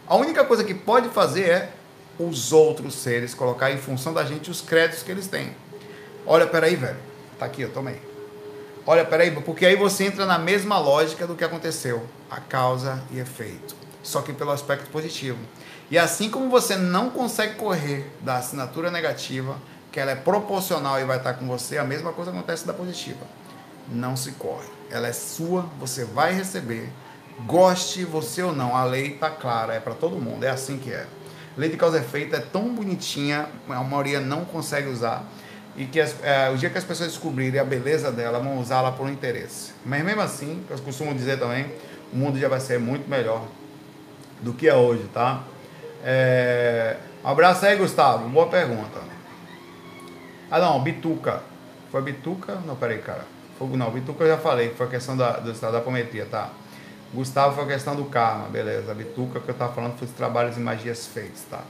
A única coisa que pode fazer é os outros seres colocar em função da gente os créditos que eles têm. Olha, peraí, velho. Tá aqui, eu tomei. Olha, peraí, porque aí você entra na mesma lógica do que aconteceu. A causa e efeito. Só que pelo aspecto positivo. E assim como você não consegue correr da assinatura negativa, que ela é proporcional e vai estar com você, a mesma coisa acontece da positiva. Não se corre. Ela é sua, você vai receber. Goste você ou não, a lei está clara, é para todo mundo, é assim que é. Lei de causa e efeito é tão bonitinha, a maioria não consegue usar. E que as, é, o dia que as pessoas descobrirem a beleza dela, vão usá-la por interesse. Mas mesmo assim, eu costumo dizer também, o mundo já vai ser muito melhor do que é hoje, tá? É... Um abraço aí, Gustavo. Boa pergunta. Ah, não, Bituca. Foi Bituca? Não, peraí, cara. Fogo não, Bituca eu já falei, foi a questão da, do estado da apometria, tá? Gustavo foi a questão do karma, beleza. Bituca que eu tava falando foi os trabalhos e magias feitos, tá?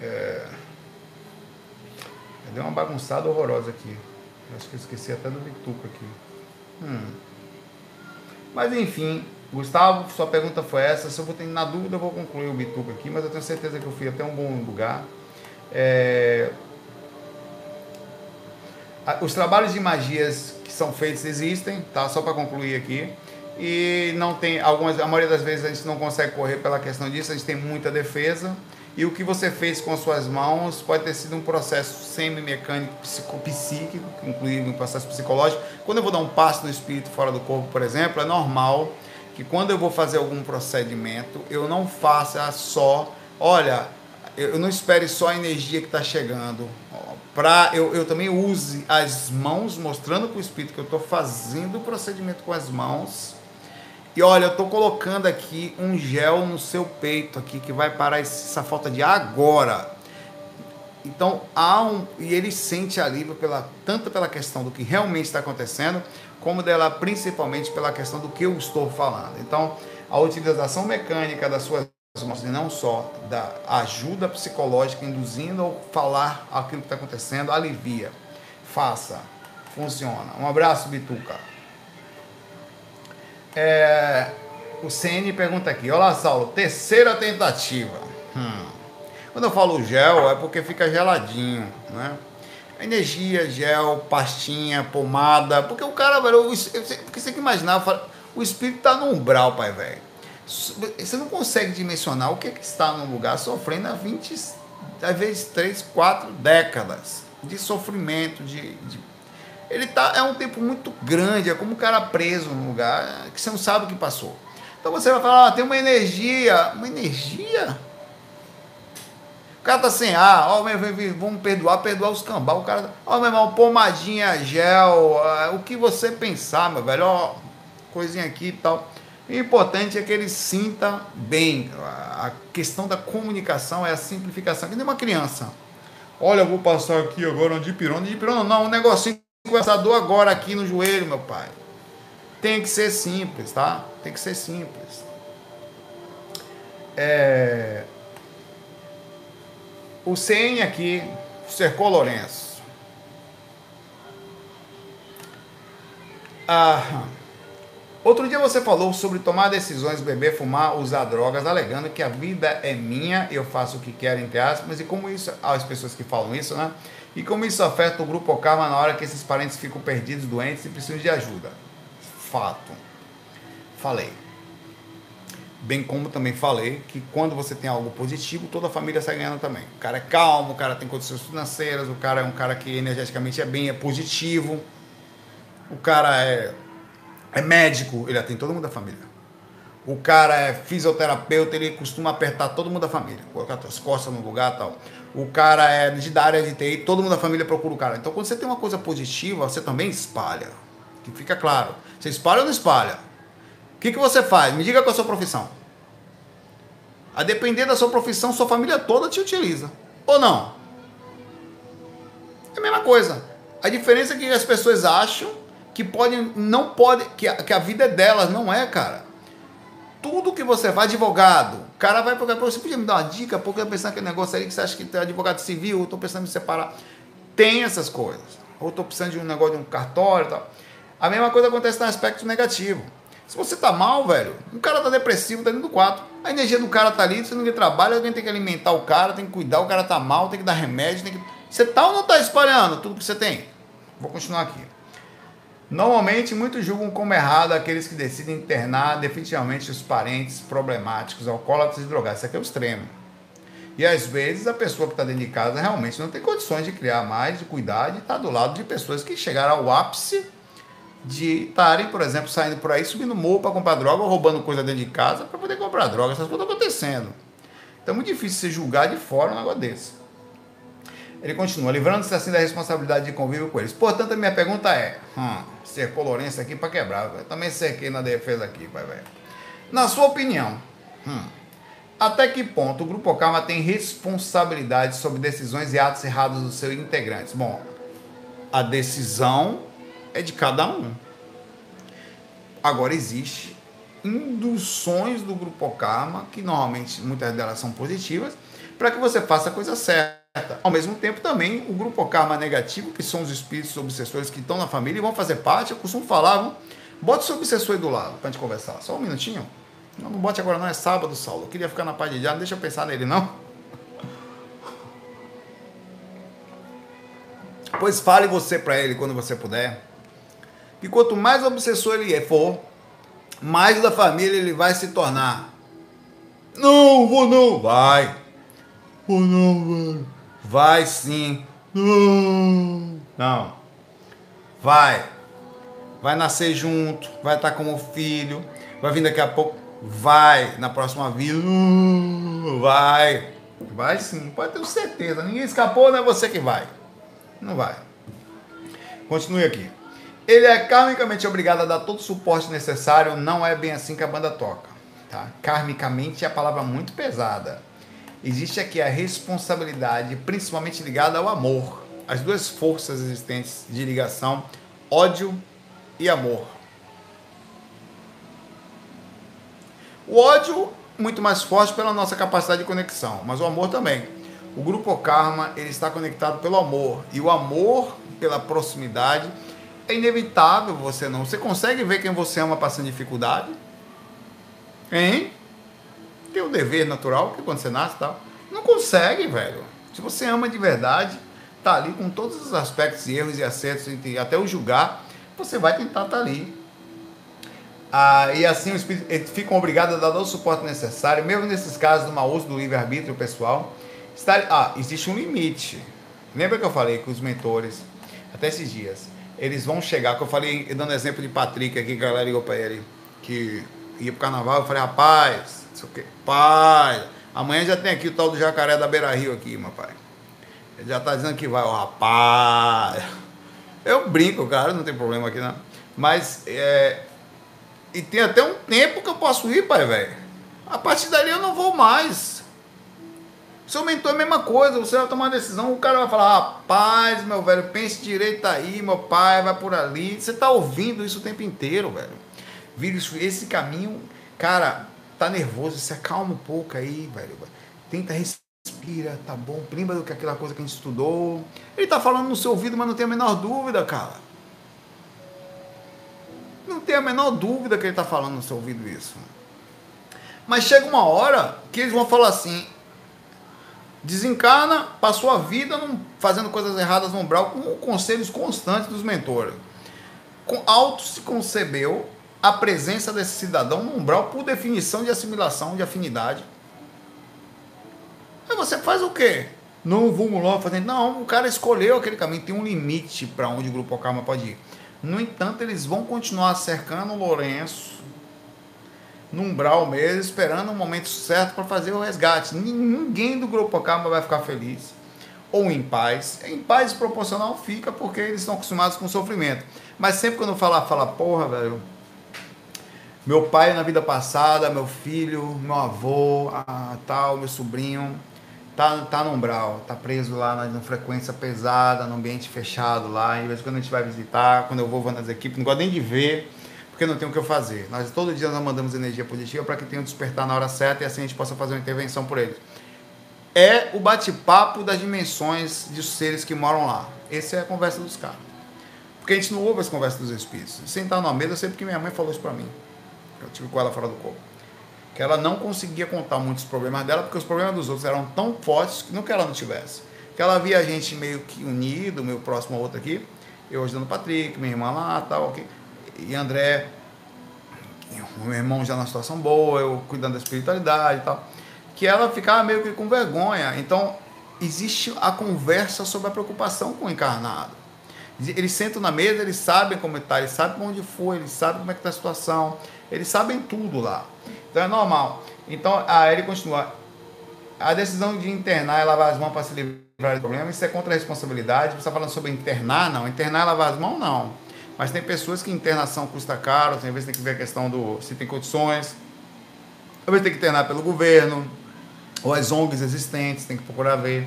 É... Deu uma bagunçada horrorosa aqui. Acho que eu esqueci até do Bituca aqui. Hum. Mas enfim, Gustavo, sua pergunta foi essa. Se eu vou ter na dúvida, eu vou concluir o Bituca aqui, mas eu tenho certeza que eu fui até um bom lugar. É... Os trabalhos de magias que são feitos existem, tá? Só para concluir aqui. E não tem algumas, a maioria das vezes a gente não consegue correr pela questão disso, a gente tem muita defesa. E o que você fez com suas mãos pode ter sido um processo semi-mecânico, psíquico, inclusive um processo psicológico. Quando eu vou dar um passo no espírito fora do corpo, por exemplo, é normal que quando eu vou fazer algum procedimento, eu não faça só, olha, eu não espere só a energia que está chegando, para eu, eu também use as mãos, mostrando para o espírito que eu estou fazendo o procedimento com as mãos e olha, eu estou colocando aqui um gel no seu peito aqui que vai parar essa falta de agora. Então há um e ele sente alívio pela tanto pela questão do que realmente está acontecendo, como dela principalmente pela questão do que eu estou falando. Então a utilização mecânica das suas mãos, não só da ajuda psicológica induzindo ou falar aquilo que está acontecendo, alivia. Faça, funciona. Um abraço, Bituca. É, o CN pergunta aqui: Olá, Saulo, terceira tentativa. Hum. Quando eu falo gel, é porque fica geladinho, né? Energia, gel, pastinha, pomada. Porque o cara, velho, porque você tem que imaginar, o espírito está no umbral, pai, velho. Você não consegue dimensionar o que, é que está no lugar sofrendo há 20, às vezes 3, 4 décadas de sofrimento, de, de ele tá, é um tempo muito grande, é como um cara preso num lugar que você não sabe o que passou. Então você vai falar, ah, tem uma energia. Uma energia? O cara tá sem ar, ó, vamos perdoar, perdoar os cambal. O cara, ó, meu irmão, pomadinha, gel, uh, o que você pensar, meu velho, ó, coisinha aqui e tal. O importante é que ele sinta bem. A questão da comunicação é a simplificação, que nem uma criança. Olha, eu vou passar aqui agora um dipirona. Dipirona não, um negocinho com essa dor agora aqui no joelho, meu pai. Tem que ser simples, tá? Tem que ser simples. É... O CN aqui cercou Lourenço. Ah, outro dia você falou sobre tomar decisões, beber, fumar, usar drogas, alegando que a vida é minha, eu faço o que quero, entre aspas, e como isso, as pessoas que falam isso, né? E como isso afeta o grupo Karma na hora que esses parentes ficam perdidos, doentes e precisam de ajuda? Fato. Falei. Bem como também falei que quando você tem algo positivo, toda a família sai ganhando também. O cara é calmo, o cara tem condições financeiras, o cara é um cara que energeticamente é bem, é positivo. O cara é, é médico, ele atende todo mundo da família. O cara é fisioterapeuta, ele costuma apertar todo mundo da família, colocar as costas no lugar tal o cara é de da área de TI, todo mundo da família procura o cara. Então, quando você tem uma coisa positiva, você também espalha. Que fica claro. Você espalha ou não espalha? O que, que você faz? Me diga qual é a sua profissão. A depender da sua profissão, sua família toda te utiliza. Ou não? É a mesma coisa. A diferença é que as pessoas acham que podem, não pode, que a, que a vida é delas, não é, cara tudo que você vai, advogado, o cara vai procurar, você podia me dar uma dica, porque eu pensando que negócio aí que você acha que tem advogado civil, eu estou pensando em separar. Tem essas coisas. Ou estou precisando de um negócio de um cartório e tal. A mesma coisa acontece no aspecto negativo. Se você tá mal, velho, o cara tá depressivo, tá dentro do quarto. A energia do cara tá ali, você não trabalha, alguém tem que alimentar o cara, tem que cuidar, o cara tá mal, tem que dar remédio, tem que. Você tá ou não tá espalhando tudo que você tem? Vou continuar aqui. Normalmente, muitos julgam como errado aqueles que decidem internar definitivamente os parentes problemáticos, alcoólatras e drogados. Isso aqui é o extremo. E às vezes a pessoa que está dentro de casa realmente não tem condições de criar mais, de cuidar, de estar do lado de pessoas que chegaram ao ápice de estarem, por exemplo, saindo por aí, subindo morro para comprar droga ou roubando coisa dentro de casa para poder comprar droga. Essas coisas estão acontecendo. Então é muito difícil você julgar de fora um negócio desse. Ele continua, livrando-se assim da responsabilidade de convívio com eles. Portanto, a minha pergunta é: hum, cercou Lourenço aqui para quebrar. Eu também cerquei na defesa aqui, pai velho. Na sua opinião, hum, até que ponto o Grupo Karma tem responsabilidade sobre decisões e atos errados dos seus integrantes? Bom, a decisão é de cada um. Agora existe induções do Grupo Karma, que normalmente muitas delas são positivas, para que você faça a coisa certa. Ao mesmo tempo, também, o grupo karma negativo, que são os espíritos obsessores que estão na família e vão fazer parte, eu costumo falar, bota o seu obsessor aí do lado para gente conversar. Só um minutinho. Não, não bote agora, não é sábado, Saulo. Eu queria ficar na paz de dia, não deixa eu pensar nele, não. Pois fale você para ele quando você puder. E quanto mais obsessor ele é, for, mais da família ele vai se tornar. Não, vou não. Vai. Vou não, velho. Vai sim. Não. Vai. Vai nascer junto, vai estar como filho, vai vir daqui a pouco, vai na próxima vida. Vai. Vai sim, pode ter certeza. Ninguém escapou, não é você que vai. Não vai. Continue aqui. Ele é karmicamente obrigado a dar todo o suporte necessário, não é bem assim que a banda toca. Tá? Karmicamente é a palavra muito pesada. Existe aqui a responsabilidade, principalmente ligada ao amor. As duas forças existentes de ligação, ódio e amor. O ódio muito mais forte pela nossa capacidade de conexão, mas o amor também. O grupo Karma ele está conectado pelo amor e o amor pela proximidade é inevitável você não. Você consegue ver quem você ama passando dificuldade? Hein? Tem o dever natural, que quando você nasce tal. Não consegue, velho. Se você ama de verdade, tá ali com todos os aspectos, erros e acertos, até o julgar, você vai tentar estar tá ali. Ah, e assim espíritos ficam obrigados a dar todo o suporte necessário, mesmo nesses casos do mau uso do livre-arbítrio pessoal. Está, ah, existe um limite. Lembra que eu falei que os mentores, até esses dias, eles vão chegar, que eu falei, dando exemplo de Patrick aqui, que a galera ligou para ele, que ia pro carnaval, eu falei, rapaz, isso aqui, pai, amanhã já tem aqui o tal do jacaré da Beira Rio aqui, meu pai. Ele já tá dizendo que vai, ó, rapaz. Eu brinco, cara, não tem problema aqui não. Mas, é, e tem até um tempo que eu posso ir, pai, velho. A partir dali eu não vou mais. Seu mentor é a mesma coisa, você vai tomar uma decisão, o cara vai falar, rapaz, meu velho, pense direito aí, meu pai, vai por ali. Você tá ouvindo isso o tempo inteiro, velho. Vira esse caminho, cara, tá nervoso, se acalma um pouco aí, velho. Tenta respira, tá bom? Lembra do que aquela coisa que a gente estudou. Ele tá falando no seu ouvido, mas não tem a menor dúvida, cara. Não tem a menor dúvida que ele tá falando no seu ouvido isso. Mas chega uma hora que eles vão falar assim: desencarna, passou a vida fazendo coisas erradas no umbral com conselhos constantes dos mentores. Com, auto se concebeu a presença desse cidadão no umbral por definição de assimilação, de afinidade. Aí você faz o quê? Não vamos fazer. Não, o cara escolheu aquele caminho, tem um limite para onde o grupo Karma pode ir. No entanto, eles vão continuar cercando o Lourenço no umbral mesmo, esperando o momento certo para fazer o resgate. Ninguém do Grupo Karma vai ficar feliz ou em paz. Em paz proporcional fica porque eles estão acostumados com sofrimento. Mas sempre quando falar, fala, porra, velho. Meu pai na vida passada, meu filho, meu avô, ah, tal, meu sobrinho, tá, tá no umbral, tá preso lá na, na, frequência pesada, no ambiente fechado lá. E vezes quando a gente vai visitar, quando eu vou, vou nas equipes, não gosto nem de ver porque não tem o que eu fazer. Nós todo dia nós mandamos energia positiva para que tenham despertar na hora certa e assim a gente possa fazer uma intervenção por eles. É o bate-papo das dimensões dos seres que moram lá. Essa é a conversa dos caras. Porque a gente não ouve as conversas dos espíritos. Sentar numa mesa, eu sei porque minha mãe falou isso para mim. Eu tive com ela fora do corpo. Que ela não conseguia contar muitos problemas dela, porque os problemas dos outros eram tão fortes que não que ela não tivesse. Que ela via a gente meio que unido, meio próximo ao outro aqui. Eu ajudando o Patrick, minha irmã lá, tal, ok e André, meu irmão já na situação boa, eu cuidando da espiritualidade e tal, que ela ficava meio que com vergonha. Então, existe a conversa sobre a preocupação com o encarnado. Eles sentam na mesa, eles sabem como está, eles sabem onde foi, eles sabem como é que está a situação, eles sabem tudo lá. Então é normal. Então, a ele continua. A decisão de internar e lavar as mãos para se livrar do problema, isso é contra a responsabilidade. Você está falando sobre internar? Não. Internar e lavar as mãos? Não. Mas tem pessoas que internação custa caro, tem vezes tem que ver a questão do se tem condições, vezes tem que internar pelo governo, ou as ONGs existentes, tem que procurar ver.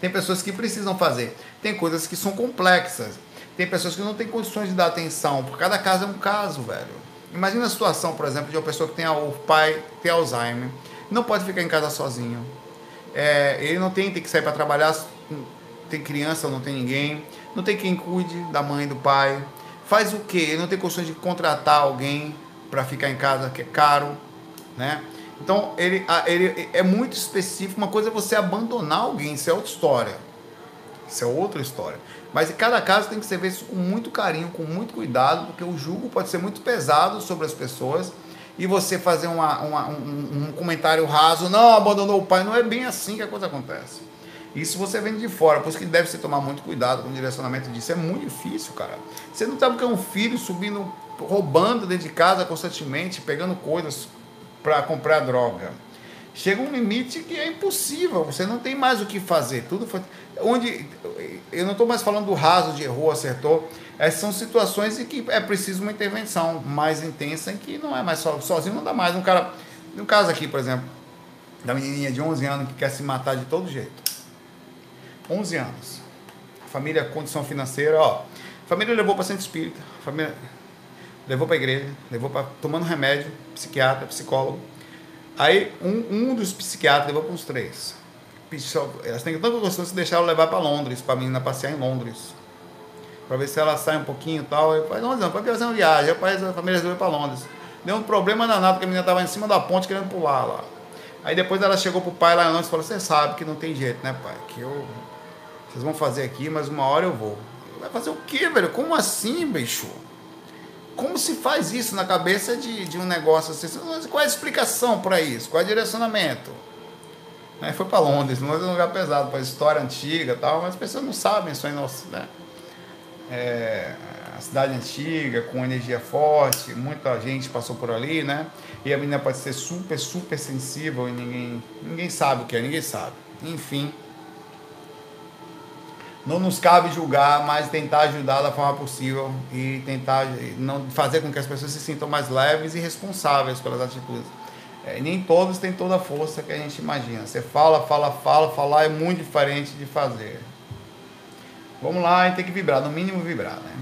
Tem pessoas que precisam fazer. Tem coisas que são complexas. Tem pessoas que não têm condições de dar atenção, porque cada caso é um caso, velho. Imagina a situação, por exemplo, de uma pessoa que tem o pai tem Alzheimer, não pode ficar em casa sozinho. É, ele não tem, tem que sair para trabalhar, tem criança, não tem ninguém, não tem quem cuide da mãe, do pai. Faz o quê? Ele não tem condições de contratar alguém para ficar em casa, que é caro, né? Então, ele, ele é muito específico. Uma coisa é você abandonar alguém, isso é outra história. Isso é outra história. Mas em cada caso tem que ser visto com muito carinho, com muito cuidado, porque o julgo pode ser muito pesado sobre as pessoas. E você fazer uma, uma, um, um comentário raso, não, abandonou o pai, não é bem assim que a coisa acontece. Isso você vem de fora, por isso que deve se tomar muito cuidado com o direcionamento disso. É muito difícil, cara. Você não sabe que é um filho subindo, roubando dentro de casa constantemente, pegando coisas para comprar droga. Chega um limite que é impossível, você não tem mais o que fazer. Tudo foi. Onde. Eu não estou mais falando do raso de errou, acertou. Essas são situações em que é preciso uma intervenção mais intensa, em que não é mais só, sozinho, não dá mais. Um cara. No caso aqui, por exemplo, da menininha de 11 anos que quer se matar de todo jeito. 11 anos. Família, condição financeira, ó. Família levou para centro espírita. Família levou para igreja, levou para tomando remédio, psiquiatra, psicólogo. Aí um, um dos psiquiatras levou para uns três. Elas têm tanta gostoso de deixar ela levar para Londres, para a menina passear em Londres. Para ver se ela sai um pouquinho e tal. Eu falei, não, não, para fazer uma viagem. Aí a família resolveu para Londres. Deu um problema danado, porque a menina estava em cima da ponte querendo pular lá. Aí depois ela chegou pro pai lá em Londres e falou, você sabe que não tem jeito, né, pai? Que eu. Vocês vão fazer aqui, mas uma hora eu vou. Vai fazer o quê, velho? Como assim, bicho? Como se faz isso na cabeça de, de um negócio assim? Qual é a explicação para isso? Qual é o direcionamento? Aí foi para Londres, Londres é um lugar pesado, para história antiga e tal, mas as pessoas não sabem aí, nossa, né? É, a cidade antiga, com energia forte, muita gente passou por ali, né? E a menina pode ser super, super sensível e ninguém, ninguém sabe o que é, ninguém sabe. Enfim não nos cabe julgar, mas tentar ajudar da forma possível e tentar não fazer com que as pessoas se sintam mais leves e responsáveis pelas atitudes. É, nem todos têm toda a força que a gente imagina. Você fala, fala, fala, falar é muito diferente de fazer. Vamos lá, gente tem que vibrar, no mínimo vibrar, né?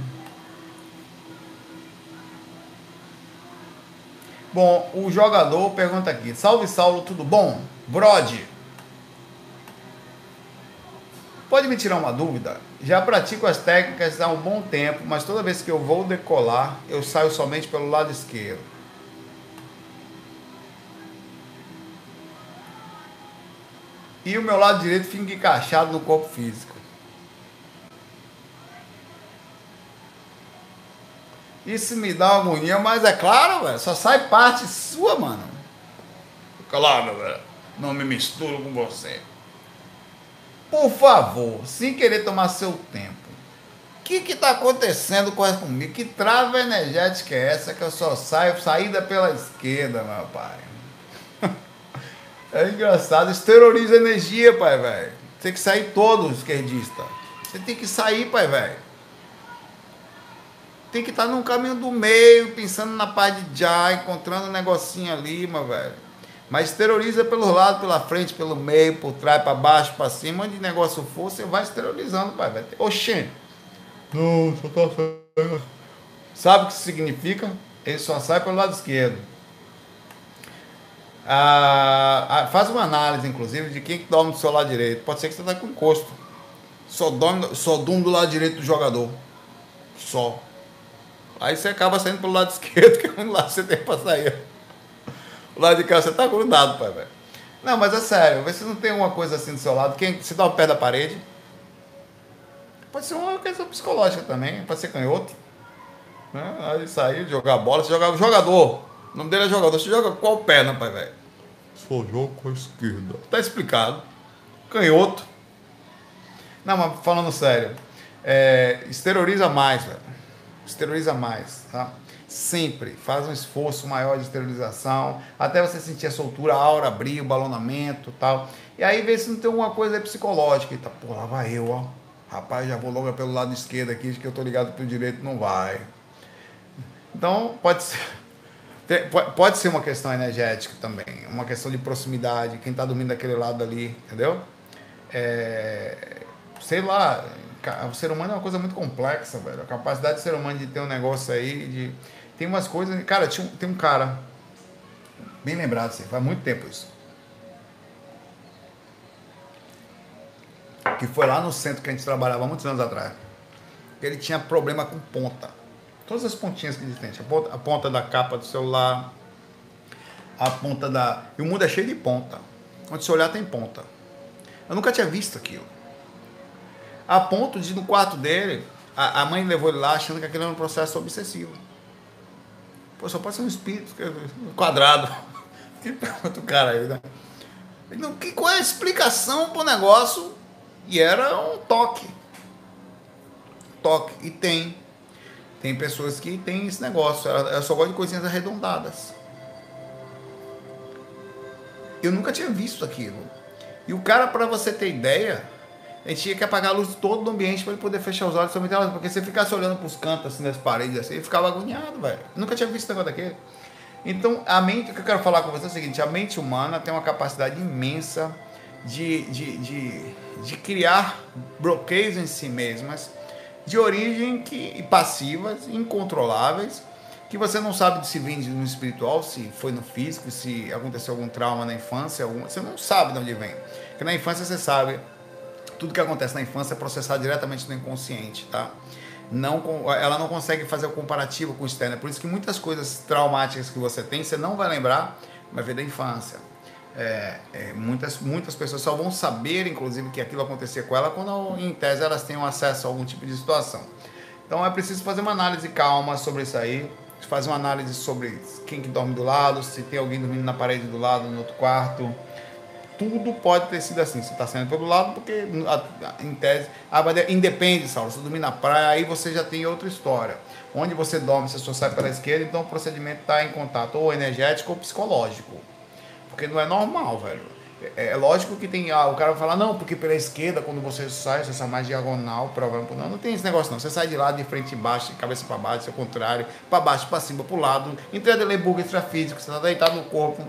Bom, o jogador pergunta aqui: Salve Saulo, tudo bom? Brode, Pode me tirar uma dúvida? Já pratico as técnicas há um bom tempo, mas toda vez que eu vou decolar, eu saio somente pelo lado esquerdo. E o meu lado direito fica encaixado no corpo físico. Isso me dá uma agonia, mas é claro, velho, só sai parte sua, mano. Claro, velho. Não me misturo com você. Por favor, sem querer tomar seu tempo. O que está acontecendo com essa comigo? Que trava energética é essa que eu só saio saída pela esquerda, meu pai? É engraçado, isso energia, pai, velho. Tem que sair todo esquerdista. Você tem que sair, pai, velho. Tem que estar tá num caminho do meio, pensando na paz de já, encontrando um negocinho ali, meu velho. Mas terroriza pelo lado, pela frente, pelo meio, por trás, para baixo, para cima, onde negócio for, você vai exteriorizando, pai. Vai ter... Oxê! Não, só tá saindo. Sabe o que isso significa? Ele só sai pelo lado esquerdo. Ah, ah, faz uma análise, inclusive, de quem que dorme do seu lado direito. Pode ser que você está com encosto. Só dorme, só dorme do lado direito do jogador. Só. Aí você acaba saindo pelo lado esquerdo, que é o lado que você tem para sair. O lado de cá, você tá grudado, pai, velho. Não, mas é sério, vê se não tem uma coisa assim do seu lado. Quem se dá o pé da parede. Pode ser uma questão psicológica também, pode ser canhoto. Né? Aí sair, jogar bola, você joga jogador. O nome dele é jogador. Você joga qual perna, pai, velho? Só jogo com a esquerda. Tá explicado. Canhoto. Não, mas falando sério, é, esteriliza mais, velho. Esteriliza mais, tá? Sempre faz um esforço maior de esterilização, até você sentir a soltura, a aura abrir, o balonamento tal. E aí vê se não tem alguma coisa psicológica. Eita, pô, lá vai eu, ó. Rapaz, já vou logo pelo lado esquerdo aqui, que eu tô ligado pro direito, não vai. Então, pode ser. Pode ser uma questão energética também, uma questão de proximidade, quem está dormindo daquele lado ali, entendeu? É, sei lá, o ser humano é uma coisa muito complexa, velho. A capacidade do ser humano de ter um negócio aí, de tem umas coisas. Cara, tinha, tem um cara. Bem lembrado, assim, faz muito tempo isso. que foi lá no centro que a gente trabalhava muitos anos atrás. Ele tinha problema com ponta. Todas as pontinhas que existem. A ponta, a ponta da capa do celular, a ponta da. E o mundo é cheio de ponta. Onde você olhar tem ponta. Eu nunca tinha visto aquilo. A ponto de no quarto dele, a, a mãe levou ele lá achando que aquilo era um processo obsessivo. Pô, só pode ser um espírito, um quadrado. Que pergunta o cara aí, né? Não, que, qual é a explicação pro negócio? E era um toque. Toque. E tem. Tem pessoas que têm esse negócio. Ela, só gosta de coisinhas arredondadas. Eu nunca tinha visto aquilo. E o cara, para você ter ideia, a gente tinha que apagar a luz todo do ambiente para ele poder fechar os olhos somente porque se ficasse olhando para os cantos, assim, das paredes, assim, ele ficava agoniado, velho. Nunca tinha visto esse negócio daquele. Então, a mente, o que eu quero falar com você é o seguinte: a mente humana tem uma capacidade imensa de, de, de, de criar bloqueios em si mesmas, de origem que, passivas, incontroláveis, que você não sabe se vem no espiritual, se foi no físico, se aconteceu algum trauma na infância, algum, você não sabe de onde vem. Porque na infância você sabe, tudo que acontece na infância é processado diretamente no inconsciente, tá? não, ela não consegue fazer o comparativo com o externo. É por isso que muitas coisas traumáticas que você tem, você não vai lembrar, vai ver da infância. É, é, muitas, muitas pessoas só vão saber, inclusive, que aquilo acontecia com ela quando, em tese, elas tenham acesso a algum tipo de situação. Então é preciso fazer uma análise calma sobre isso aí, fazer uma análise sobre quem que dorme do lado, se tem alguém dormindo na parede do lado, no outro quarto, tudo pode ter sido assim. Você está saindo todo lado porque, em tese, ah, independe, Saulo. Se dormir na praia, aí você já tem outra história. Onde você dorme, você só sai pela esquerda, então o procedimento está em contato ou energético ou psicológico. Porque não é normal, velho. É, é lógico que tem. Ah, o cara vai falar, não, porque pela esquerda, quando você sai, você sai mais diagonal, provavelmente. Não, não tem esse negócio, não. Você sai de lado, de frente e baixo, de cabeça para baixo, é o contrário, para baixo, para cima, para o lado. Entrada de Leburgo extrafísico, você está deitado no corpo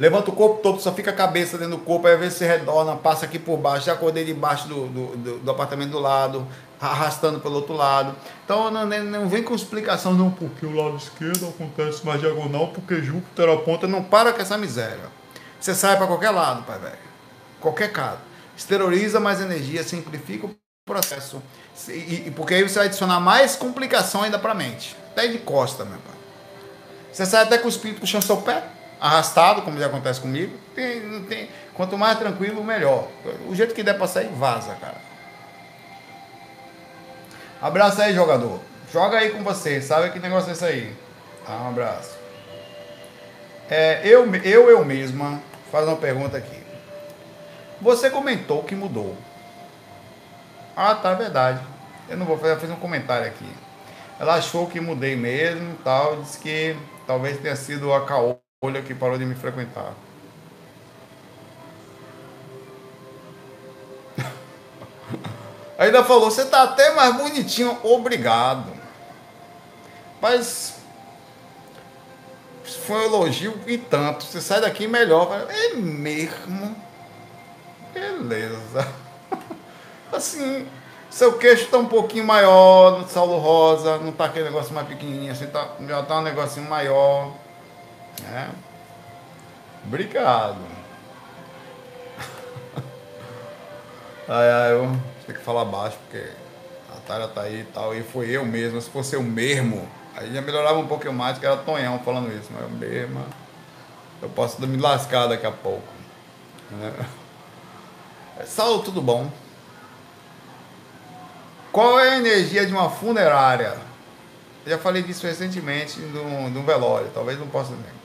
Levanta o corpo todo, só fica a cabeça dentro do corpo, aí às vezes você redorna, passa aqui por baixo, já acordei debaixo do, do, do, do apartamento do lado, arrastando pelo outro lado. Então não, não vem com explicação, não, porque o lado esquerdo acontece mais diagonal, porque Júpiter aponta. Não para com essa miséria. Você sai para qualquer lado, pai velho. Qualquer caso. Exterioriza mais energia, simplifica o processo. E, e, porque aí você vai adicionar mais complicação ainda para a mente. Até de costa, meu pai. Você sai até com o espírito puxando seu pé arrastado, como já acontece comigo. Tem, tem, quanto mais tranquilo, melhor. O jeito que der pra sair, vaza, cara. Abraço aí, jogador. Joga aí com você. Sabe que negócio é esse aí? Tá, um abraço. É, eu, eu, eu mesma, faz uma pergunta aqui. Você comentou que mudou. Ah, tá, verdade. Eu não vou fazer, eu fiz um comentário aqui. Ela achou que mudei mesmo tal. Disse que talvez tenha sido a caô Olha que parou de me frequentar. Ainda falou, você tá até mais bonitinho, obrigado. Mas foi um elogio e tanto. Você sai daqui melhor. É mesmo. Beleza. Assim, seu queixo tá um pouquinho maior no Saulo Rosa, não tá aquele negócio mais pequenininho assim, tá, já tá um negocinho maior. É. Obrigado. ai, ai, eu tenho que falar baixo porque a Tária tá aí e tal. E foi eu mesmo. Se fosse eu mesmo, aí já melhorava um pouquinho mais, que era Tonhão falando isso. Mas eu mesmo, eu posso me lascar daqui a pouco. Né? Saulo, tudo bom? Qual é a energia de uma funerária? Eu já falei disso recentemente de um velório, talvez não possa lembrar.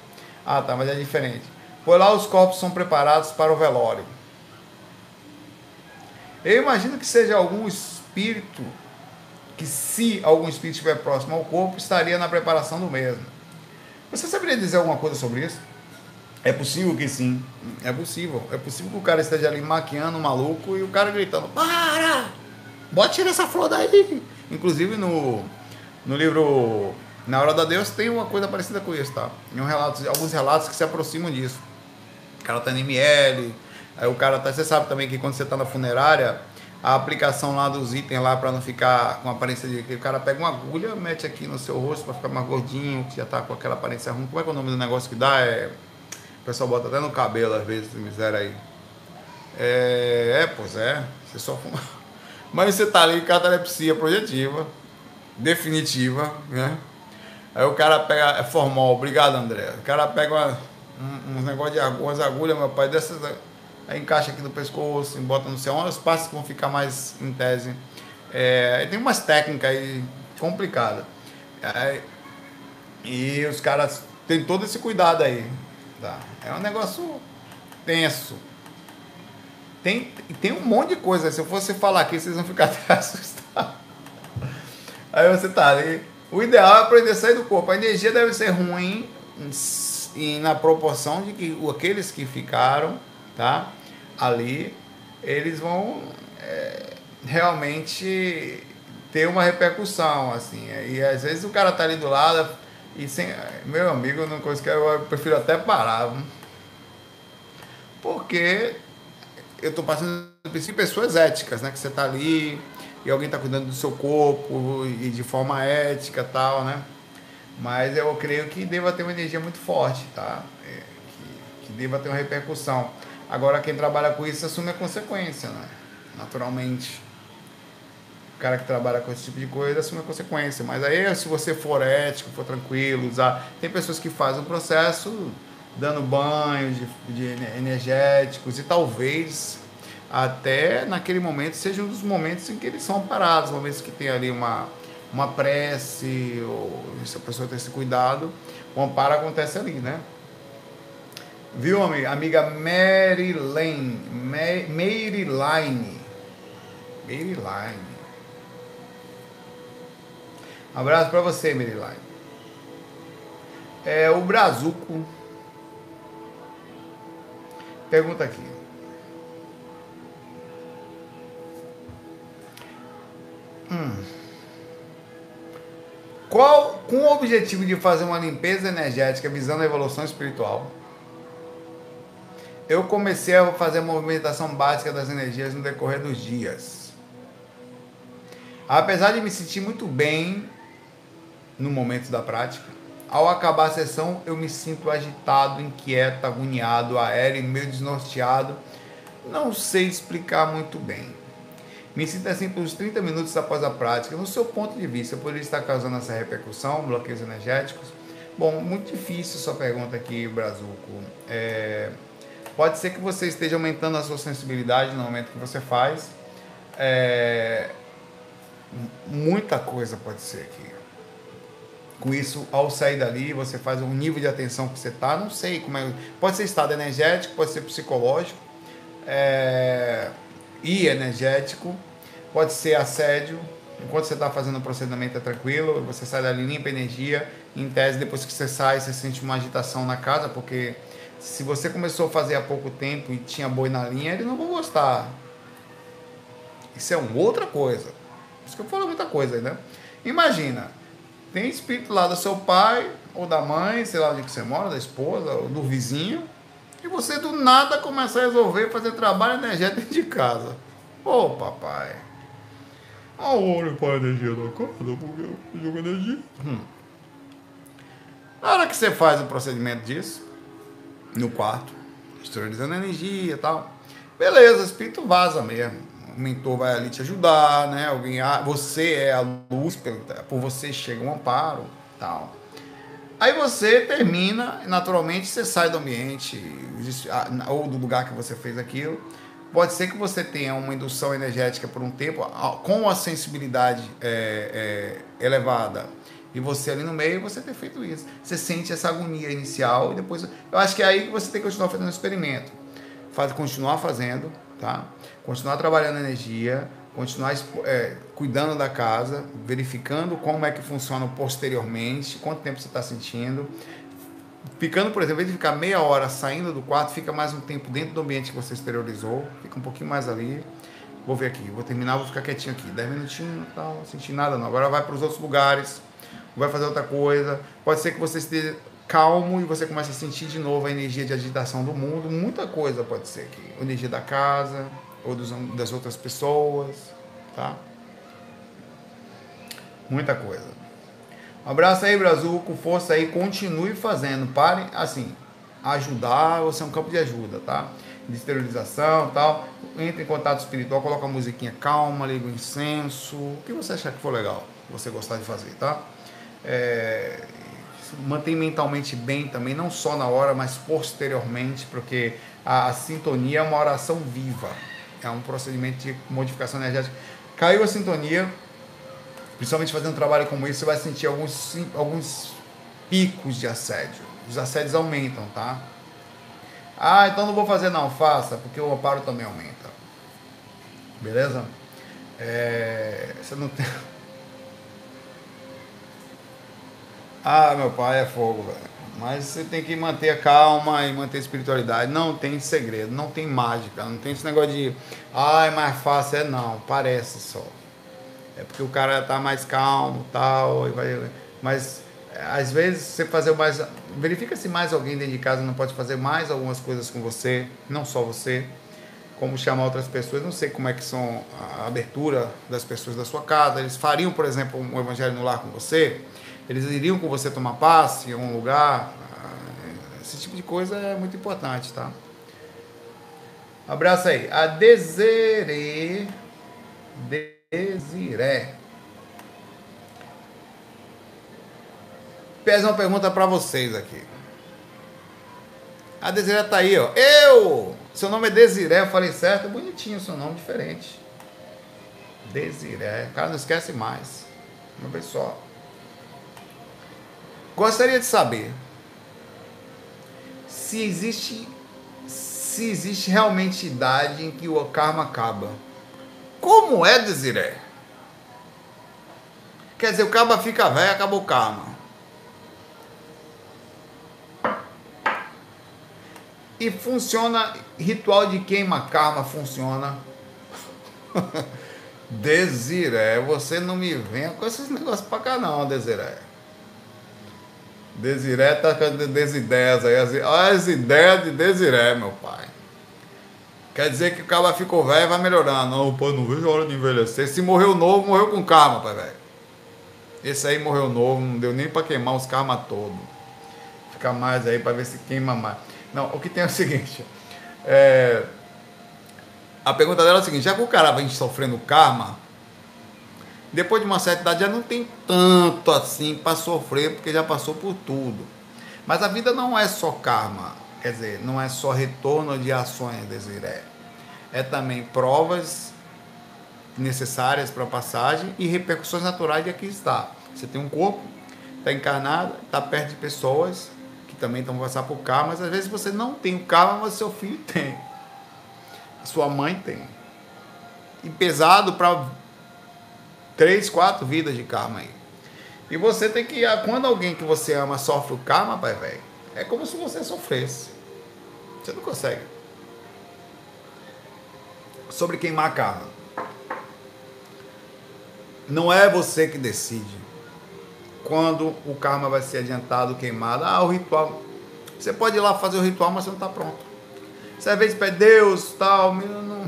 Ah, tá, mas é diferente. Por lá os corpos são preparados para o velório. Eu imagino que seja algum espírito que, se algum espírito estiver próximo ao corpo, estaria na preparação do mesmo. Você saberia dizer alguma coisa sobre isso? É possível que sim. É possível. É possível que o cara esteja ali maquiando o maluco e o cara gritando: Para! Tirar essa flor daí! Inclusive no, no livro na hora da Deus tem uma coisa parecida com isso, tá? Em um relato, alguns relatos que se aproximam disso. O cara tá no ML, aí o cara tá. Você sabe também que quando você tá na funerária, a aplicação lá dos itens lá para não ficar com aparência de. O cara pega uma agulha, mete aqui no seu rosto para ficar mais gordinho, que já tá com aquela aparência ruim. Como é que é o nome do negócio que dá? É. O pessoal bota até no cabelo às vezes, miséria aí. É, é pois é. Você só fuma. Mas você tá ali com catalepsia projetiva, definitiva, né? Aí o cara pega, é formal, obrigado André. O cara pega uma, um, uns negócios de agulhas, meu pai, dessas, aí encaixa aqui no pescoço, bota no céu, os passos vão ficar mais em tese. É, tem umas técnicas aí complicadas. É, e os caras têm todo esse cuidado aí. Tá? É um negócio tenso. Tem, tem um monte de coisa. Se eu fosse falar aqui, vocês vão ficar até assustados. Aí você tá ali. O ideal é aprender a sair do corpo. A energia deve ser ruim em, na proporção de que aqueles que ficaram tá, ali, eles vão é, realmente ter uma repercussão. assim E às vezes o cara tá ali do lado e sem. Meu amigo, não coisa que eu prefiro até parar. Porque eu estou passando por pessoas éticas, né? Que você está ali e alguém está cuidando do seu corpo e de forma ética tal, né? Mas eu creio que deva ter uma energia muito forte, tá? É, que, que deva ter uma repercussão. Agora, quem trabalha com isso assume a consequência, né? Naturalmente. O cara que trabalha com esse tipo de coisa assume a consequência. Mas aí, se você for ético, for tranquilo, usar. Tem pessoas que fazem o processo dando banhos de, de energéticos e talvez até naquele momento seja um dos momentos em que eles são parados, momentos que tem ali uma, uma prece, ou se a pessoa tem esse cuidado, o amparo acontece ali, né? Viu, amiga? Amiga Mary Lane. Mary Line. Mary Line. Abraço para você, Mary Line. É, o Brazuco Pergunta aqui. Hum. Qual, com o objetivo de fazer uma limpeza energética visando a evolução espiritual, eu comecei a fazer a movimentação básica das energias no decorrer dos dias. Apesar de me sentir muito bem no momento da prática, ao acabar a sessão, eu me sinto agitado, inquieto, agoniado, aéreo, meio desnorteado. Não sei explicar muito bem. Me sinto assim por uns 30 minutos após a prática. No seu ponto de vista, poderia estar causando essa repercussão, bloqueios energéticos? Bom, muito difícil sua pergunta aqui, Brazuco. É, pode ser que você esteja aumentando a sua sensibilidade no momento que você faz. É, muita coisa pode ser aqui. Com isso, ao sair dali, você faz um nível de atenção que você está, não sei como é. Pode ser estado energético, pode ser psicológico é, e energético, pode ser assédio. Enquanto você está fazendo o procedimento é tranquilo, você sai dali, limpa energia. Em tese, depois que você sai, você sente uma agitação na casa, porque se você começou a fazer há pouco tempo e tinha boi na linha, eles não vão gostar. Isso é uma outra coisa. Por isso que eu falo muita coisa né? Imagina, tem espírito lá do seu pai ou da mãe, sei lá onde que você mora, da esposa ou do vizinho, e você do nada começa a resolver fazer trabalho energético dentro de casa. Ô oh, papai, aonde para a energia da casa? Porque eu jogo energia. Hum. Na hora que você faz o procedimento disso, no quarto, esterilizando energia e tal, beleza, o espírito vaza mesmo o mentor vai ali te ajudar, né? Alguém, ah, você é a luz, por você chega um amparo, tal. Aí você termina, naturalmente você sai do ambiente ah, ou do lugar que você fez aquilo. Pode ser que você tenha uma indução energética por um tempo, com a sensibilidade é, é, elevada, e você ali no meio, você ter feito isso. Você sente essa agonia inicial e depois. Eu acho que é aí que você tem que continuar fazendo o experimento. Faz, continuar fazendo, tá? continuar trabalhando energia, continuar é, cuidando da casa, verificando como é que funciona posteriormente, quanto tempo você está sentindo. Ficando, por exemplo, em vez de ficar meia hora saindo do quarto, fica mais um tempo dentro do ambiente que você esterilizou, fica um pouquinho mais ali. Vou ver aqui, vou terminar, vou ficar quietinho aqui, 10 minutinhos, não senti nada não. Agora vai para os outros lugares, vai fazer outra coisa. Pode ser que você esteja calmo e você começa a sentir de novo a energia de agitação do mundo. Muita coisa pode ser aqui. A energia da casa, ou dos, das outras pessoas, tá? Muita coisa. Um abraço aí, Brasil, com força aí, continue fazendo. Pare, assim, ajudar, você é um campo de ajuda, tá? de esterilização tal. Entra em contato espiritual, coloca a musiquinha calma, liga o incenso, o que você achar que for legal, você gostar de fazer, tá? É, mantém mentalmente bem também, não só na hora, mas posteriormente, porque a, a sintonia é uma oração viva, é um procedimento de modificação energética. Caiu a sintonia, principalmente fazendo um trabalho como esse, você vai sentir alguns, alguns picos de assédio. Os assédios aumentam, tá? Ah, então não vou fazer não, faça, porque o amparo também aumenta. Beleza? É, você não tem. Ah, meu pai é fogo, velho. Mas você tem que manter a calma e manter a espiritualidade. Não tem segredo, não tem mágica, não tem esse negócio de, ah, é mais fácil. É não, parece só. É porque o cara tá mais calmo tal, e vai. Mas às vezes você fazer mais. Verifica se mais alguém dentro de casa não pode fazer mais algumas coisas com você, não só você, como chamar outras pessoas. Não sei como é que são a abertura das pessoas da sua casa. Eles fariam, por exemplo, um evangelho no lar com você. Eles iriam com você tomar passe em algum lugar. Esse tipo de coisa é muito importante, tá? Abraço aí. A Desiree. Desiré. Fiz uma pergunta para vocês aqui. A Desiré tá aí, ó. Eu! Seu nome é Desiré, eu falei certo. Bonitinho o seu nome, diferente. Desiré. Cara, não esquece mais. Uma vez só. Gostaria de saber se existe se existe realmente idade em que o karma acaba. Como é, Desiré? Quer dizer, o karma fica velho, acabou o karma. E funciona, ritual de queima karma funciona. Desiré, você não me venha com esses negócios pra cá não, Desiré. Desiré tá com desideias aí. As, as ideias de Desiré, meu pai. Quer dizer que o cara ficou velho e vai melhorando. Não, pô, não vejo a hora de envelhecer. Se morreu novo, morreu com karma, pai, velho. Esse aí morreu novo, não deu nem para queimar os karma todo. Fica mais aí para ver se queima mais. Não, o que tem é o seguinte. É, a pergunta dela é a seguinte: já que o cara vem sofrendo karma, depois de uma certa idade já não tem tanto assim para sofrer, porque já passou por tudo. Mas a vida não é só karma, quer dizer, não é só retorno de ações, Desiré. É também provas necessárias para a passagem e repercussões naturais de aqui está. Você tem um corpo, está encarnado, está perto de pessoas que também estão passar por karma, mas às vezes você não tem o karma, mas seu filho tem. Sua mãe tem. E pesado para três, quatro vidas de karma aí. E você tem que, quando alguém que você ama sofre o karma, pai velho, é como se você sofresse. Você não consegue. Sobre queimar karma. Não é você que decide quando o karma vai ser adiantado, queimado. Ah, o ritual. Você pode ir lá fazer o ritual, mas você não está pronto. Você às vezes pede Deus, tal, não,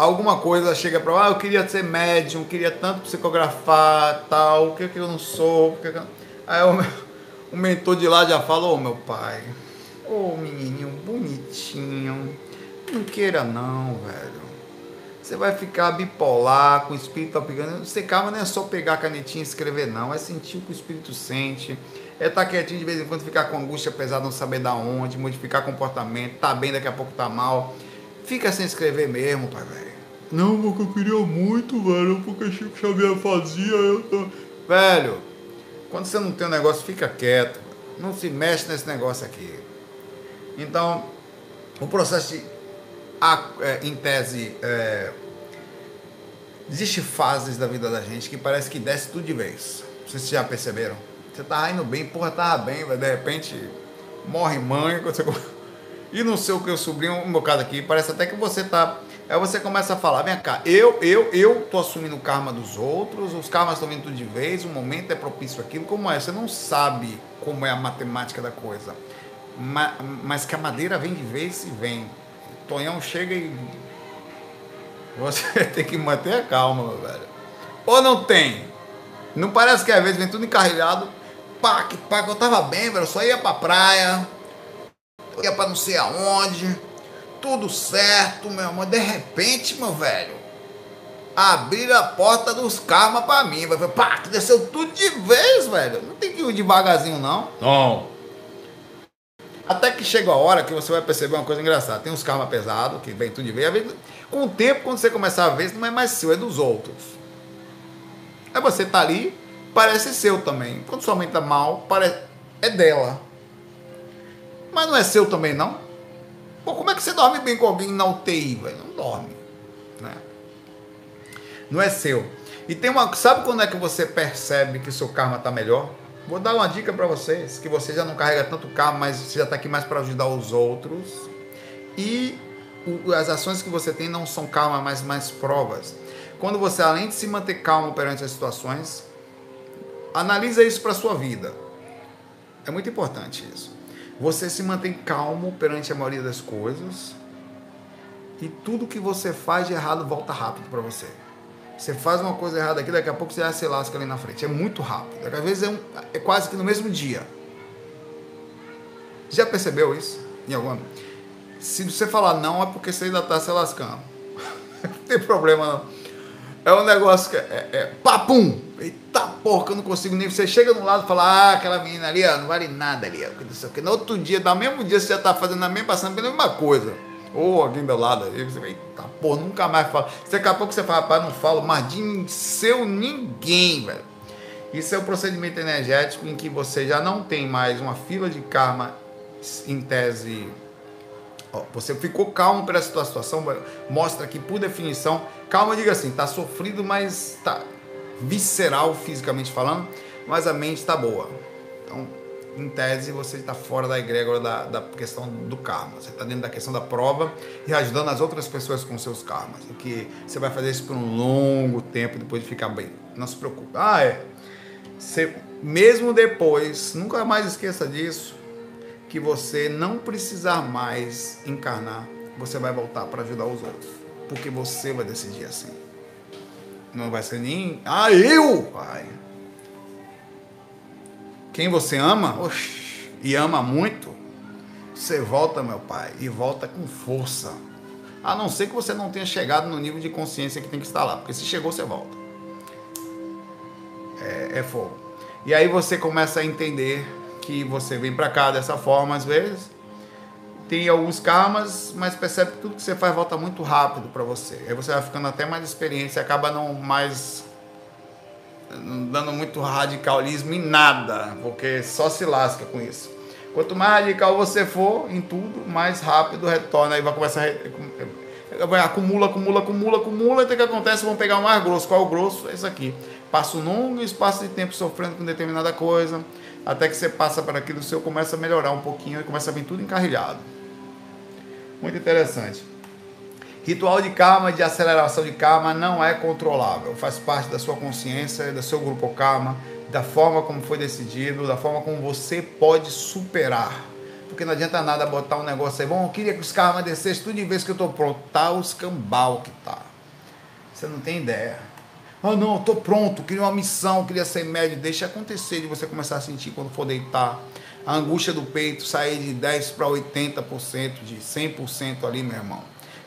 alguma coisa chega para ah, eu queria ser médium, queria tanto psicografar, tal, o que que eu não sou? Que que... Aí o, mentor de lá já falou, oh, meu pai, ô oh, menininho bonitinho, não queira não, velho. Você vai ficar bipolar, com o espírito aplicando. Você calma, não é só pegar a canetinha e escrever, não. É sentir o que o espírito sente. É estar tá quietinho de vez em quando, ficar com angústia, apesar de não saber da onde, modificar comportamento, tá bem, daqui a pouco tá mal. Fica sem escrever mesmo, pai, velho. Não, porque eu queria muito, velho, porque Chico Xavier fazia, eu tô... Velho, quando você não tem um negócio, fica quieto. Não se mexe nesse negócio aqui. Então, o processo de, é, em tese, é, existe fases da vida da gente que parece que desce tudo de vez. Vocês já perceberam? Você tá indo bem, porra, tava bem, mas de repente morre mãe, você... e não sei o que, o sobrinho, um bocado aqui, parece até que você tá Aí você começa a falar, vem cá, eu, eu, eu tô assumindo o karma dos outros, os karmas estão vindo tudo de vez, o momento é propício aquilo, como é? Você não sabe como é a matemática da coisa. Mas, mas que a madeira vem de vez e vem. Tonhão chega e. Você tem que manter a calma, meu velho. Ou não tem? Não parece que às vezes vem tudo encarrilhado. Pá, que pá, que eu tava bem, velho. Eu só ia pra praia. ia pra não sei aonde, tudo certo, meu irmão. De repente, meu velho, abriram a porta dos karma pra mim. Vai pá, desceu tudo de vez, velho. Não tem que ir devagarzinho, não. Não. Até que chega a hora que você vai perceber uma coisa engraçada. Tem uns karma pesados, que vem tudo de vez. Com o tempo, quando você começar a ver, não é mais seu, é dos outros. Aí você tá ali, parece seu também. Quando sua mãe tá mal, parece, é dela. Mas não é seu também, não? Pô, como é que você dorme bem com alguém na UTI, velho? Não dorme. Né? Não é seu. E tem uma. Sabe quando é que você percebe que seu karma tá melhor? Vou dar uma dica para vocês, que você já não carrega tanto karma, mas você já está aqui mais para ajudar os outros. E as ações que você tem não são karma, mas mais provas. Quando você, além de se manter calmo perante as situações, analisa isso para sua vida. É muito importante isso. Você se mantém calmo perante a maioria das coisas e tudo que você faz de errado volta rápido para você. Você faz uma coisa errada aqui, daqui a pouco você já se lasca ali na frente. É muito rápido. Às vezes é, um, é quase que no mesmo dia. Já percebeu isso? Em alguma? Se você falar não, é porque você ainda está se lascando. não tem problema não. É um negócio que é, é, é papum! Eita porra, eu não consigo nem. Você chega no lado e fala, ah, aquela menina ali, ó, não vale nada ali. Ó, no outro dia, no mesmo dia, você já está fazendo a mesma, passando pela mesma coisa. Ou alguém do lado aí, você vai, eita porra, nunca mais fala. Daqui a pouco você fala, rapaz, não falo mais de seu ninguém, velho. Isso é o um procedimento energético em que você já não tem mais uma fila de karma em tese. Ó, você ficou calmo pela situação, mostra que, por definição, calma, diga assim, tá sofrido, mas tá visceral, fisicamente falando, mas a mente tá boa. Então, em tese, você está fora da egrégora da, da questão do karma. Você está dentro da questão da prova e ajudando as outras pessoas com seus karmas. E que você vai fazer isso por um longo tempo depois de ficar bem. Não se preocupe. Ah, é. Você, mesmo depois, nunca mais esqueça disso, que você não precisar mais encarnar, você vai voltar para ajudar os outros. Porque você vai decidir assim. Não vai ser nem. Ah, eu! Pai quem você ama, oxe, e ama muito, você volta, meu pai, e volta com força. A não ser que você não tenha chegado no nível de consciência que tem que estar lá, porque se chegou, você volta. É, é fogo. E aí você começa a entender que você vem para cá dessa forma às vezes, tem alguns karmas, mas percebe que tudo que você faz volta muito rápido para você. Aí você vai ficando até mais experiência, acaba não mais dando muito radicalismo em nada, porque só se lasca com isso. Quanto mais radical você for em tudo, mais rápido retorna. Aí vai começar a. Acumula, acumula, acumula, acumula. Até que acontece, vão pegar o mais grosso. Qual é o grosso? É isso aqui. Passa um longo espaço de tempo sofrendo com determinada coisa. Até que você passa para aquilo, o seu começa a melhorar um pouquinho e começa a vir tudo encarrilhado. Muito interessante. Ritual de karma, de aceleração de karma, não é controlável. Faz parte da sua consciência, do seu grupo karma, da forma como foi decidido, da forma como você pode superar. Porque não adianta nada botar um negócio aí, bom, eu queria que os karmas descessem tudo de vez que eu estou pronto. Tá os cambal que tá. Você não tem ideia. Ah, não, estou pronto, queria uma missão, queria ser médio. Deixa acontecer de você começar a sentir quando for deitar. A angústia do peito sair de 10 para 80%, de 100% ali, meu irmão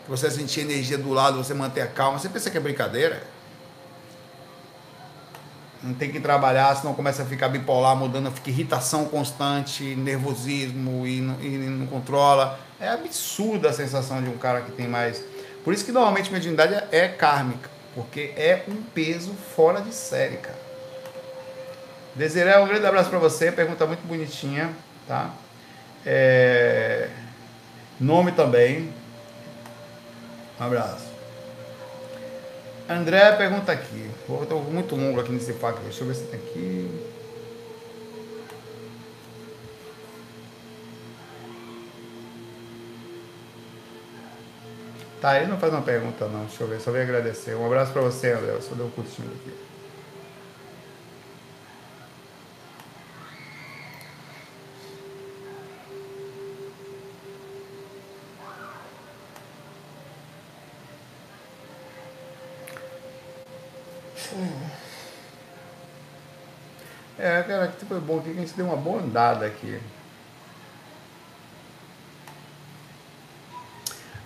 você sentir energia do lado, você manter a calma. Você pensa que é brincadeira? Não tem que trabalhar, senão começa a ficar bipolar, mudando, fica irritação constante, nervosismo e não, e não controla. É absurda a sensação de um cara que tem mais. Por isso que normalmente mediunidade é kármica, porque é um peso fora de série, cara. Desiré, um grande abraço para você, pergunta muito bonitinha, tá? É... Nome também, um abraço. André pergunta aqui. Estou muito longo aqui nesse fac. Deixa eu ver se tem aqui. Tá, ele não faz uma pergunta não. Deixa eu ver, só vim agradecer. Um abraço para você, André. Eu só dei um curtinho aqui. É, cara, que tipo, é bom que a gente deu uma boa andada aqui.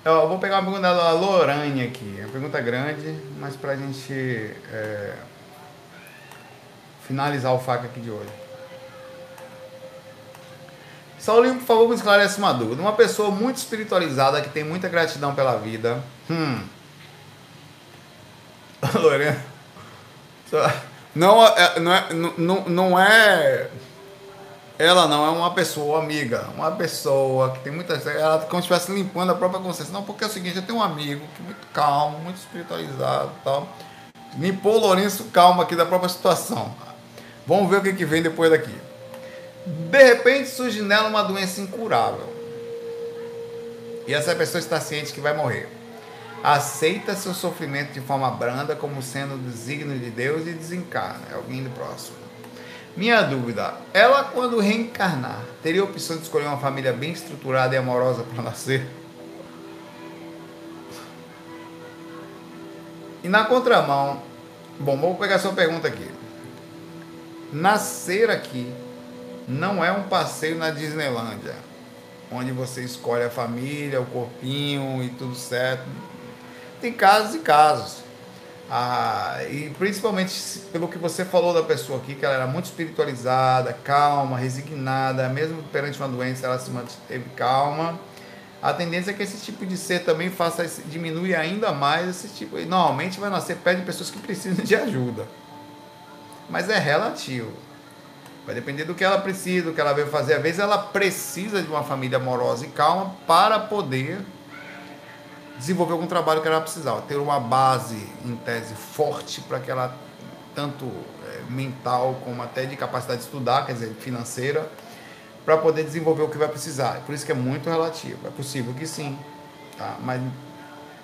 Eu vou pegar uma pergunta da Lorane aqui. É uma pergunta grande, mas pra gente é, finalizar o faca aqui de hoje. Saulinho, por favor, me esclarece uma dúvida. Uma pessoa muito espiritualizada, que tem muita gratidão pela vida. Hum. Lorena. Não, é, não, é, não, não é. Ela não é uma pessoa amiga. Uma pessoa que tem muitas. Ela como se estivesse limpando a própria consciência. Não, porque é o seguinte: eu tenho um amigo que é muito calmo, muito espiritualizado e tal. Limpou o Lourenço calmo aqui da própria situação. Vamos ver o que, que vem depois daqui. De repente surge nela uma doença incurável. E essa pessoa está ciente que vai morrer. Aceita seu sofrimento de forma branda como sendo desígnio de Deus e desencarna. É alguém do próximo. Minha dúvida: ela, quando reencarnar, teria a opção de escolher uma família bem estruturada e amorosa para nascer? E na contramão, bom, vou pegar sua pergunta aqui. Nascer aqui não é um passeio na Disneylândia, onde você escolhe a família, o corpinho e tudo certo. Tem casos e casos. Ah, e principalmente pelo que você falou da pessoa aqui, que ela era muito espiritualizada, calma, resignada, mesmo perante uma doença ela se manteve calma. A tendência é que esse tipo de ser também faça diminui ainda mais esse tipo. Normalmente vai nascer perto de pessoas que precisam de ajuda mas é relativo. Vai depender do que ela precisa, do que ela veio fazer. Às vezes ela precisa de uma família amorosa e calma para poder desenvolver algum trabalho que ela precisava. Ter uma base, em tese, forte para que ela, tanto é, mental como até de capacidade de estudar, quer dizer, financeira, para poder desenvolver o que vai precisar. Por isso que é muito relativo. É possível que sim, tá? mas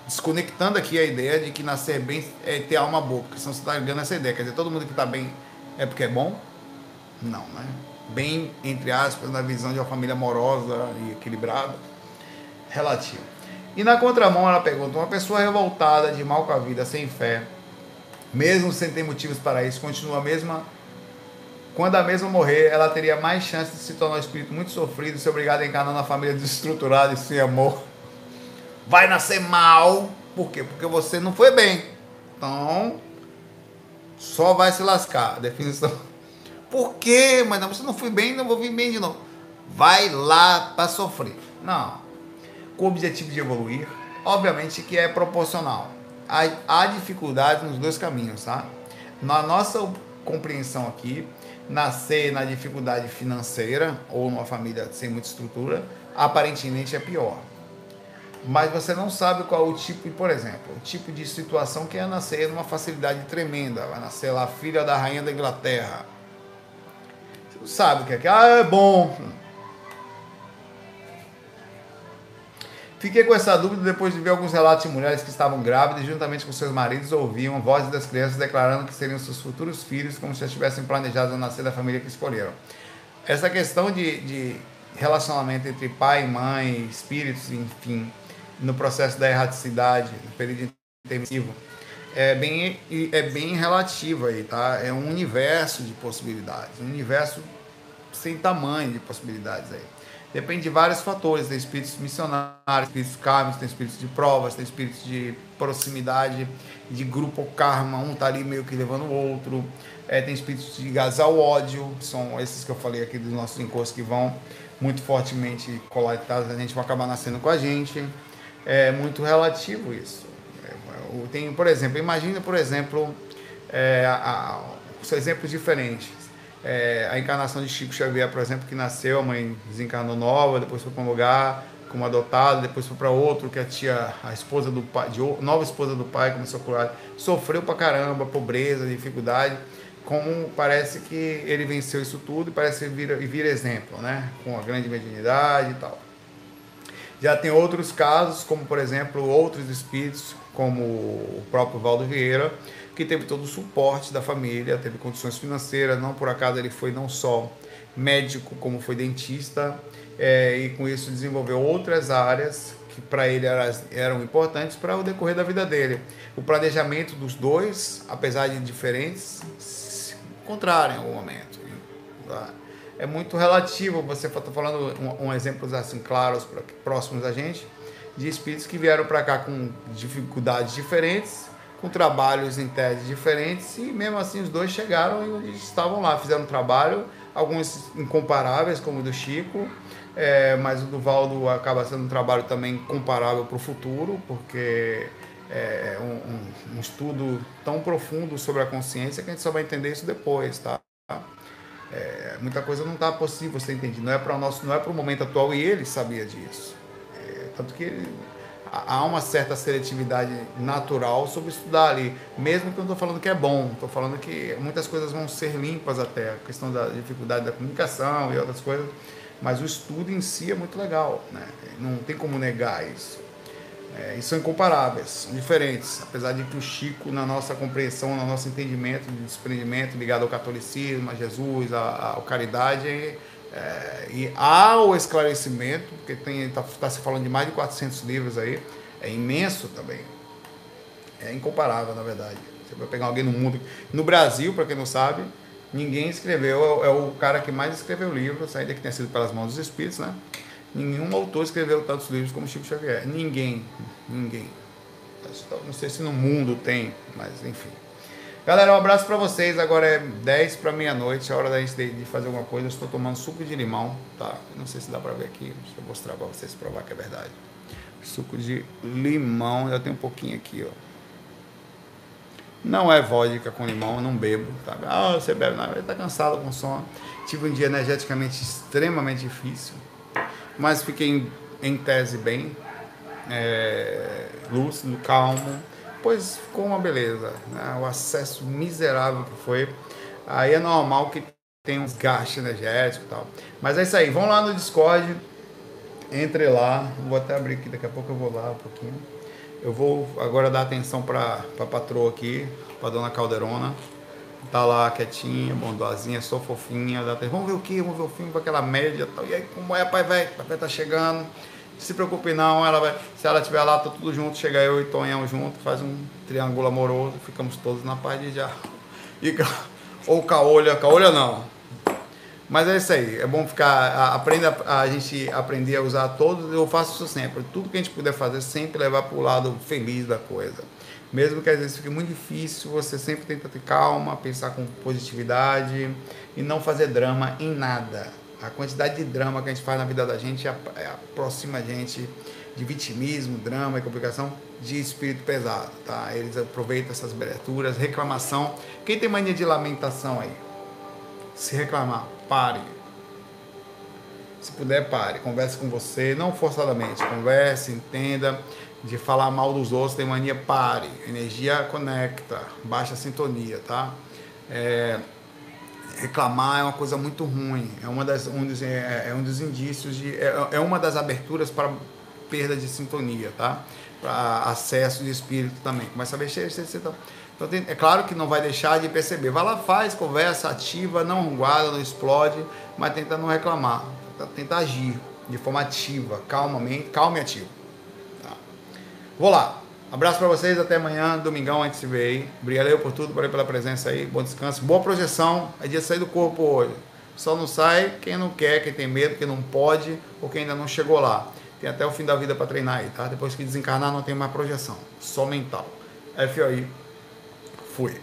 desconectando aqui a ideia de que nascer bem é ter alma boa, porque senão você está ligando essa ideia. Quer dizer, todo mundo que está bem é porque é bom? Não, né? Bem, entre aspas, na visão de uma família amorosa e equilibrada, relativo. E na contramão ela pergunta, uma pessoa revoltada, de mal com a vida, sem fé, mesmo sem ter motivos para isso, continua a mesma... Quando a mesma morrer, ela teria mais chance de se tornar um espírito muito sofrido, ser obrigada a encarnar na família desestruturada e sem amor vai nascer mal. Por quê? Porque você não foi bem. Então, só vai se lascar. Definição. Por quê? Mas não, você não foi bem, não vou vir bem de novo. Vai lá para sofrer. Não. Com o objetivo de evoluir, obviamente que é proporcional. Há, há dificuldade nos dois caminhos, tá? Na nossa compreensão aqui, nascer na dificuldade financeira ou numa família sem muita estrutura, aparentemente é pior mas você não sabe qual o tipo, por exemplo, o tipo de situação que é nascer numa facilidade tremenda, vai nascer lá filha da rainha da Inglaterra. Você sabe o que é que ah, é bom. Fiquei com essa dúvida depois de ver alguns relatos de mulheres que estavam grávidas e juntamente com seus maridos ouviam vozes das crianças declarando que seriam seus futuros filhos como se já tivessem planejado nascer da família que escolheram. Essa questão de, de relacionamento entre pai mãe, espíritos, enfim, no processo da erraticidade, no período intermissivo, é bem, é bem relativo aí, tá? É um universo de possibilidades, um universo sem tamanho de possibilidades aí. Depende de vários fatores, tem espíritos missionários, espíritos kármicos, tem espíritos de provas, tem espíritos de proximidade, de grupo karma, um tá ali meio que levando o outro, é, tem espíritos ligados ao ódio, são esses que eu falei aqui dos nossos encostos que vão muito fortemente coletados, a gente vai acabar nascendo com a gente é muito relativo isso. É, tem, por exemplo, imagina, por exemplo, é, a, a, os exemplos diferentes. É, a encarnação de Chico Xavier, por exemplo, que nasceu, a mãe desencarnou nova, depois foi para um lugar como adotado, depois foi para outro, que a tia, a esposa do pai, de, nova esposa do pai, começou a curar, sofreu pra caramba, pobreza, dificuldade, como parece que ele venceu isso tudo e parece vir, vir exemplo, né? Com a grande mediunidade e tal. Já tem outros casos, como por exemplo, outros espíritos, como o próprio Valdo Vieira, que teve todo o suporte da família, teve condições financeiras, não por acaso ele foi não só médico, como foi dentista, é, e com isso desenvolveu outras áreas que para ele eram, eram importantes para o decorrer da vida dele. O planejamento dos dois, apesar de diferentes, se encontraram em algum momento. Tá? é muito relativo. Você está falando um, um exemplos assim claros, próximos da gente. de espíritos que vieram para cá com dificuldades diferentes, com trabalhos em tese diferentes, e mesmo assim os dois chegaram e estavam lá, fizeram um trabalho, alguns incomparáveis, como o do Chico, é, mas o do Valdo acaba sendo um trabalho também comparável para o futuro, porque é um, um, um, estudo tão profundo sobre a consciência que a gente só vai entender isso depois, tá? É, muita coisa não está possível você entender, não é para o nosso, não é para o momento atual e ele sabia disso, é, tanto que ele, há uma certa seletividade natural sobre estudar ali, mesmo que eu não estou falando que é bom, estou falando que muitas coisas vão ser limpas até, a questão da dificuldade da comunicação e outras coisas, mas o estudo em si é muito legal, né? não tem como negar isso. É, e são incomparáveis, são diferentes. Apesar de que o Chico, na nossa compreensão, no nosso entendimento de desprendimento ligado ao catolicismo, a Jesus, à, caridade, é, e ao esclarecimento, porque está tá se falando de mais de 400 livros aí, é imenso também. É incomparável, na verdade. Você vai pegar alguém no mundo. No Brasil, para quem não sabe, ninguém escreveu, é, é o cara que mais escreveu livros, ainda que tenha sido pelas mãos dos espíritos, né? Nenhum autor escreveu tantos livros como Chico Xavier. Ninguém. Ninguém. Não sei se no mundo tem, mas enfim. Galera, um abraço para vocês. Agora é 10 para meia-noite, é hora da gente de fazer alguma coisa. Eu estou tomando suco de limão, tá? Não sei se dá para ver aqui. Deixa eu mostrar para vocês provar que é verdade. Suco de limão, já tem um pouquinho aqui, ó. Não é vodka com limão, eu não bebo, tá? Ah, você bebe, não, tá cansado com sono. Tive um dia energeticamente extremamente difícil mas fiquei em, em tese bem, é, lúcido, calmo, pois ficou uma beleza. Né? O acesso miserável que foi, aí é normal que tem um desgaste energético e tal. Mas é isso aí, vão lá no Discord, entre lá, vou até abrir aqui, daqui a pouco eu vou lá um pouquinho. Eu vou agora dar atenção para a patroa aqui, para dona Calderona tá lá quietinha, bondosinha, sou fofinha, vamos ver o que, vamos ver o filme com aquela média tal. E aí, como é, pai velho, papai tá chegando, se preocupe não, ela vai, se ela estiver lá, tá tudo junto, chega eu e Tonhão junto, faz um triângulo amoroso, ficamos todos na paz de já. E, ou caolha, caolha não. Mas é isso aí, é bom ficar, aprenda a gente aprender a usar todos, eu faço isso sempre, tudo que a gente puder fazer, sempre levar para o lado feliz da coisa. Mesmo que às vezes fique muito difícil, você sempre tenta ter calma, pensar com positividade e não fazer drama em nada. A quantidade de drama que a gente faz na vida da gente é, aproxima a gente de vitimismo, drama e complicação de espírito pesado, tá? Eles aproveitam essas aberturas, reclamação. Quem tem mania de lamentação aí? Se reclamar, pare. Se puder, pare. Converse com você, não forçadamente. Converse, entenda de falar mal dos outros, tem mania, pare. Energia conecta, baixa sintonia, tá? É, reclamar é uma coisa muito ruim, é, uma das, um, dos, é, é um dos indícios, de, é, é uma das aberturas para perda de sintonia, tá? Para acesso de espírito também. Começa a mexer, então, então tem, é claro que não vai deixar de perceber. Vai lá, faz, conversa, ativa, não guarda, não explode, mas tenta não reclamar, tenta, agir de forma ativa, calmamente, calma e ativo. Vou lá. Abraço para vocês, até amanhã, domingão, a gente se vê aí. Obrigado por tudo, valeu pela presença aí, bom descanso, boa projeção. É dia de sair do corpo hoje. Só não sai quem não quer, quem tem medo, quem não pode ou quem ainda não chegou lá. Tem até o fim da vida para treinar aí, tá? Depois que desencarnar não tem mais projeção, só mental. FOI, fui.